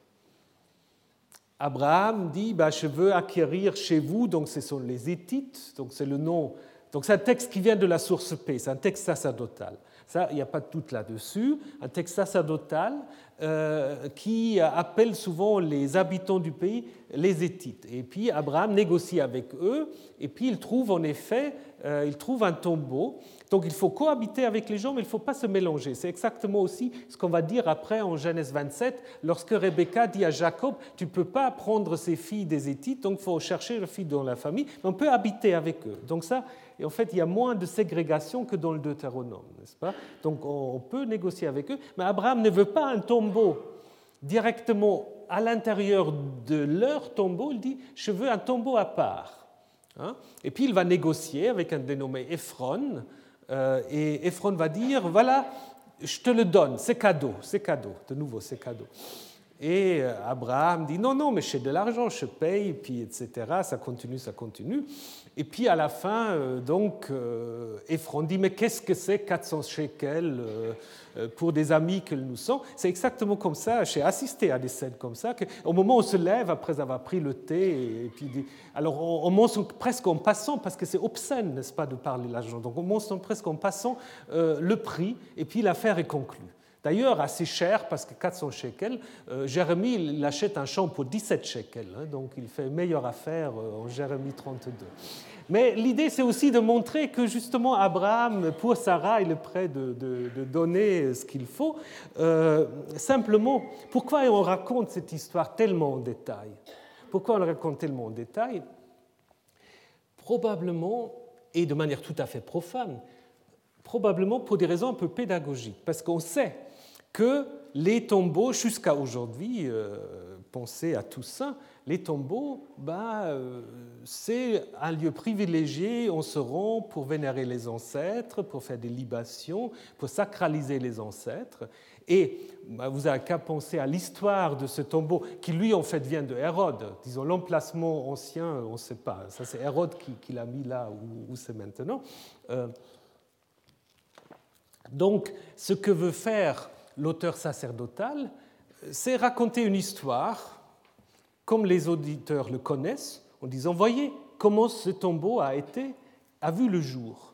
Speaker 2: Abraham dit bah, Je veux acquérir chez vous, donc ce sont les Hétites, donc c'est le nom. Donc c'est un texte qui vient de la source P, c'est un texte sacerdotal. Ça, il n'y a pas de doute là-dessus. Un texte sacerdotal euh, qui appelle souvent les habitants du pays les Hétites. Et puis Abraham négocie avec eux, et puis il trouve en effet il trouve un tombeau donc il faut cohabiter avec les gens, mais il ne faut pas se mélanger. C'est exactement aussi ce qu'on va dire après en Genèse 27, lorsque Rebecca dit à Jacob, tu ne peux pas prendre ses filles des Hétites, donc il faut chercher les filles dans la famille, mais on peut habiter avec eux. Donc ça, en fait, il y a moins de ségrégation que dans le Deutéronome, n'est-ce pas? Donc on peut négocier avec eux, mais Abraham ne veut pas un tombeau directement à l'intérieur de leur tombeau, il dit, je veux un tombeau à part. Hein. Et puis il va négocier avec un dénommé Ephron, euh, et Ephron va dire, voilà, je te le donne, c'est cadeau, c'est cadeau, de nouveau, c'est cadeau. Et euh, Abraham dit, non, non, mais j'ai de l'argent, je paye, puis etc., ça continue, ça continue. Et puis à la fin, euh, donc, Ephron dit, mais qu'est-ce que c'est 400 shekels euh, pour des amis que nous sommes? C'est exactement comme ça, j'ai assisté à des scènes comme ça, au moment où on se lève après avoir pris le thé, et puis, alors on, mentionne presque en passant, parce que c'est obscène, n'est-ce pas, de parler l'argent, donc on mentionne presque en passant euh, le prix, et puis l'affaire est conclue. D'ailleurs, assez cher, parce que 400 shekels, euh, Jérémie il achète un champ pour 17 shekels, hein, donc il fait meilleure affaire en Jérémie 32. Mais l'idée, c'est aussi de montrer que justement Abraham, pour Sarah, il est prêt de, donner ce qu'il faut. Euh, simplement, pourquoi on raconte cette histoire tellement en détail? Pourquoi on la raconte tellement en détail? Probablement, et de manière tout à fait profane, probablement pour des raisons un peu pédagogiques, parce qu'on sait que les tombeaux, jusqu'à aujourd'hui, euh, pensez à Toussaint, les tombeaux, bah, euh, c'est un lieu privilégié, on se rend pour vénérer les ancêtres, pour faire des libations, pour sacraliser les ancêtres. Et bah, vous n'avez qu'à penser à l'histoire de ce tombeau, qui lui en fait vient de Hérode. Disons, l'emplacement ancien, on ne sait pas. Ça, c'est Hérode qui, l'a mis là où, c'est maintenant. Euh, donc, ce que veut faire l'auteur sacerdotal, c'est raconter une histoire comme les auditeurs le connaissent, en disant Voyez comment ce tombeau a été, a vu le jour.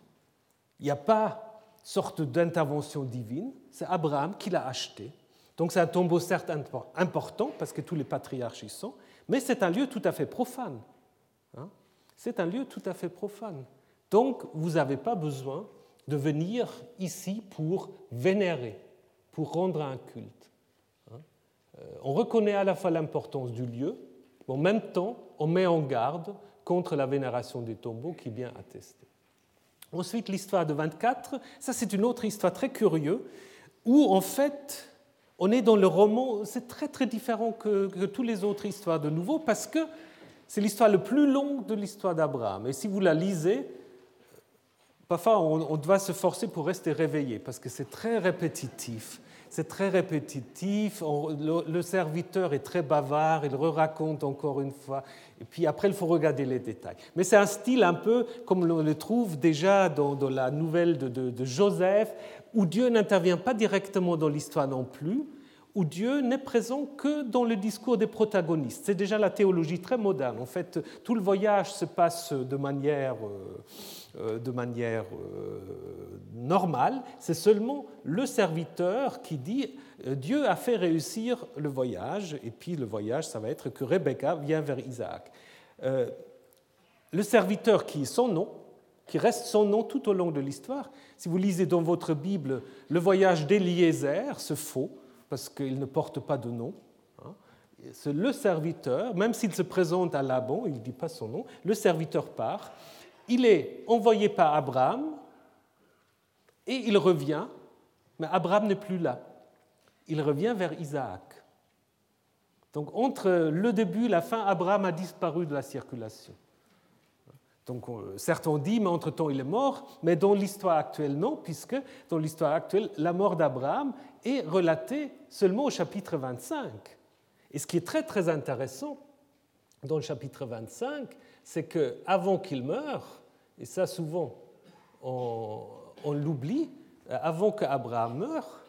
Speaker 2: Il n'y a pas sorte d'intervention divine, c'est Abraham qui l'a acheté. Donc c'est un tombeau certes important parce que tous les patriarches y sont, mais c'est un lieu tout à fait profane. Hein. c'est un lieu tout à fait profane. Donc vous n'avez pas besoin de venir ici pour vénérer, pour rendre un culte. Euh, on reconnaît à la fois l'importance du lieu, mais en même temps, on met en garde contre la vénération des tombeaux qui bien attestée. Ensuite, l'histoire de 24, ça c'est une autre histoire très curieuse, où en fait, on est dans le roman, c'est très très différent que, que toutes les autres histoires de nouveau, parce que c'est l'histoire la plus longue de l'histoire d'Abraham. Et si vous la lisez, parfois on, doit se forcer pour rester réveillé, parce que c'est très répétitif c'est très répétitif, le, serviteur est très bavard, il re-raconte encore une fois, et puis après il faut regarder les détails. Mais c'est un style un peu comme on le trouve déjà dans, la nouvelle de, Joseph, où Dieu n'intervient pas directement dans l'histoire non plus, où Dieu n'est présent que dans le discours des protagonistes. C'est déjà la théologie très moderne. En fait, tout le voyage se passe de manière... Euh, de manière euh, normale, c'est seulement le serviteur qui dit euh, Dieu a fait réussir le voyage, et puis le voyage, ça va être que Rebecca vient vers Isaac. Le serviteur qui est son nom, qui reste son nom tout au long de l'histoire, si vous lisez dans votre Bible le voyage d'Eliezer, c'est faux, parce qu'il ne porte pas de nom. Hein. C'est le serviteur, même s'il se présente à Laban, il ne dit pas son nom, le serviteur part il est envoyé par Abraham Et il revient, mais Abraham n'est plus là. Il revient vers Isaac. Donc entre le début et la fin, Abraham a disparu de la circulation. Donc certains ont dit, mais entre-temps il est mort, mais dans l'histoire actuelle non, puisque dans l'histoire actuelle, la mort d'Abraham est relatée seulement au chapitre 25. Et ce qui est très très intéressant dans le chapitre 25, c'est que avant qu'il meure, et ça souvent on, l'oublie, avant qu'Abraham meure,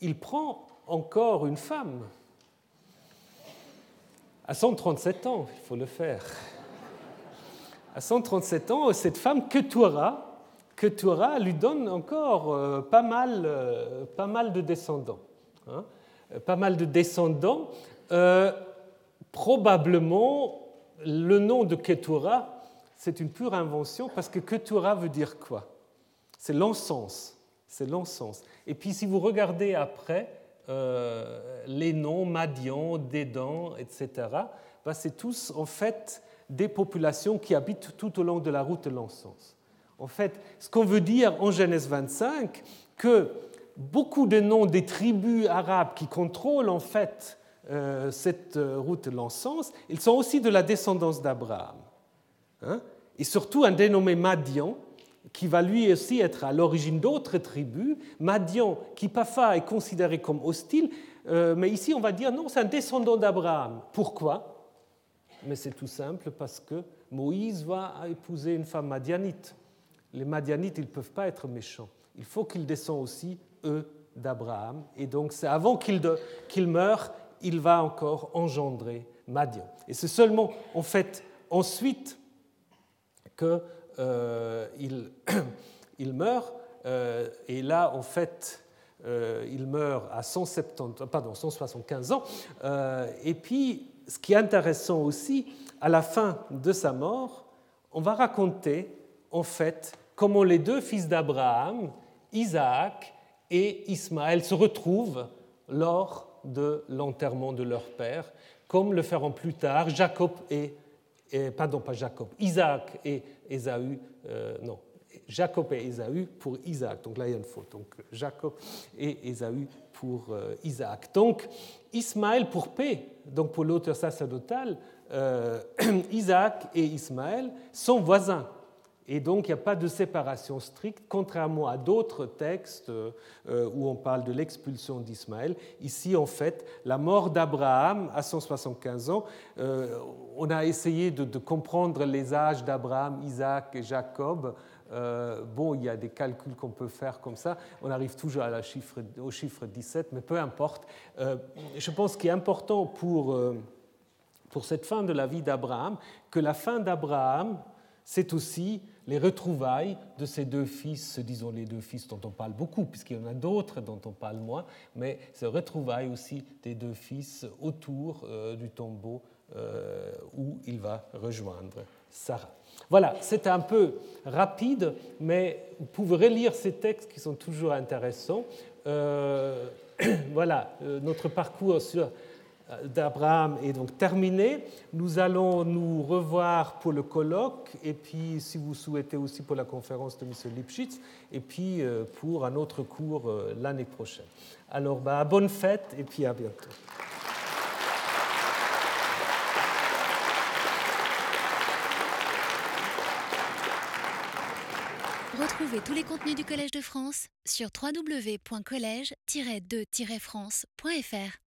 Speaker 2: il prend encore une femme. À 137 ans, il faut le faire. À 137 ans, cette femme, Ketura, Ketura lui donne encore euh, pas mal, euh, pas mal de descendants. Hein. pas mal de descendants. Euh, probablement, le nom de Ketura, c'est une pure invention parce que Ketura veut dire quoi? C'est l'encens. C'est l'encens. Et puis, si vous regardez après, euh, les noms Madian, Dédan, etc., ben, c'est tous en fait des populations qui habitent tout au long de la route de l'encens. En fait, ce qu'on veut dire en Genèse 25, que beaucoup de noms des tribus arabes qui contrôlent en fait euh, cette euh, route de l'encens, ils sont aussi de la descendance d'Abraham. Hein. et surtout un dénommé Madian, qui va lui aussi être à l'origine d'autres tribus. Madian, qui parfois est considéré comme hostile, euh, mais ici on va dire non, c'est un descendant d'Abraham. Pourquoi? Mais c'est tout simple parce que Moïse va épouser une femme madianite. Les madianites, ils ne peuvent pas être méchants. Il faut qu'ils descendent aussi, eux, d'Abraham. Et donc c'est avant qu'il qu meure, il va encore engendrer Madian. Et c'est seulement, en fait, ensuite que euh, il, [clears throat] meurt, euh, et là, en fait, euh, il meurt à 170, pardon, 175 ans. et puis, ce qui est intéressant aussi, à la fin de sa mort, on va raconter, en fait, comment les deux fils d'Abraham, Isaac et Ismaël, se retrouvent lors de l'enterrement de leur père, comme le feront plus tard Jacob et pardon, pas Jacob, Isaac et Ésaü, euh, non, Jacob et Ésaü pour Isaac. Donc là, il y a une faute. Donc Jacob et Ésaü pour euh, Isaac. Donc Ismaël pour paix, donc pour l'auteur sacerdotal, euh, [clears throat] Isaac et Ismaël sont voisins. Et donc, il n'y a pas de séparation stricte, contrairement à d'autres textes euh, où on parle de l'expulsion d'Ismaël. Ici, en fait, la mort d'Abraham à 175 ans, euh, on a essayé de, comprendre les âges d'Abraham, Isaac et Jacob. Euh, bon, il y a des calculs qu'on peut faire comme ça. On arrive toujours au chiffre 17, mais peu importe. je pense qu'il est important pour, pour cette fin de la vie d'Abraham que la fin d'Abraham, c'est aussi les retrouvailles de ces deux fils, disons les deux fils dont on parle beaucoup, puisqu'il y en a d'autres dont on parle moins, mais ces retrouvailles aussi des deux fils autour euh, du tombeau euh, où il va rejoindre Sarah. Voilà, c'est un peu rapide, mais vous pouvez relire ces textes qui sont toujours intéressants. Euh, [clears throat] voilà, notre parcours sur d'Abraham est donc terminé. Nous allons nous revoir pour le colloque et puis, si vous souhaitez, aussi pour la conférence de M. Lipschitz et puis euh, pour un autre cours euh, l'année prochaine. Alors, bah, bonne fête et puis à bientôt.
Speaker 1: Retrouvez tous les contenus du Collège de France sur www.colège-2-france.fr.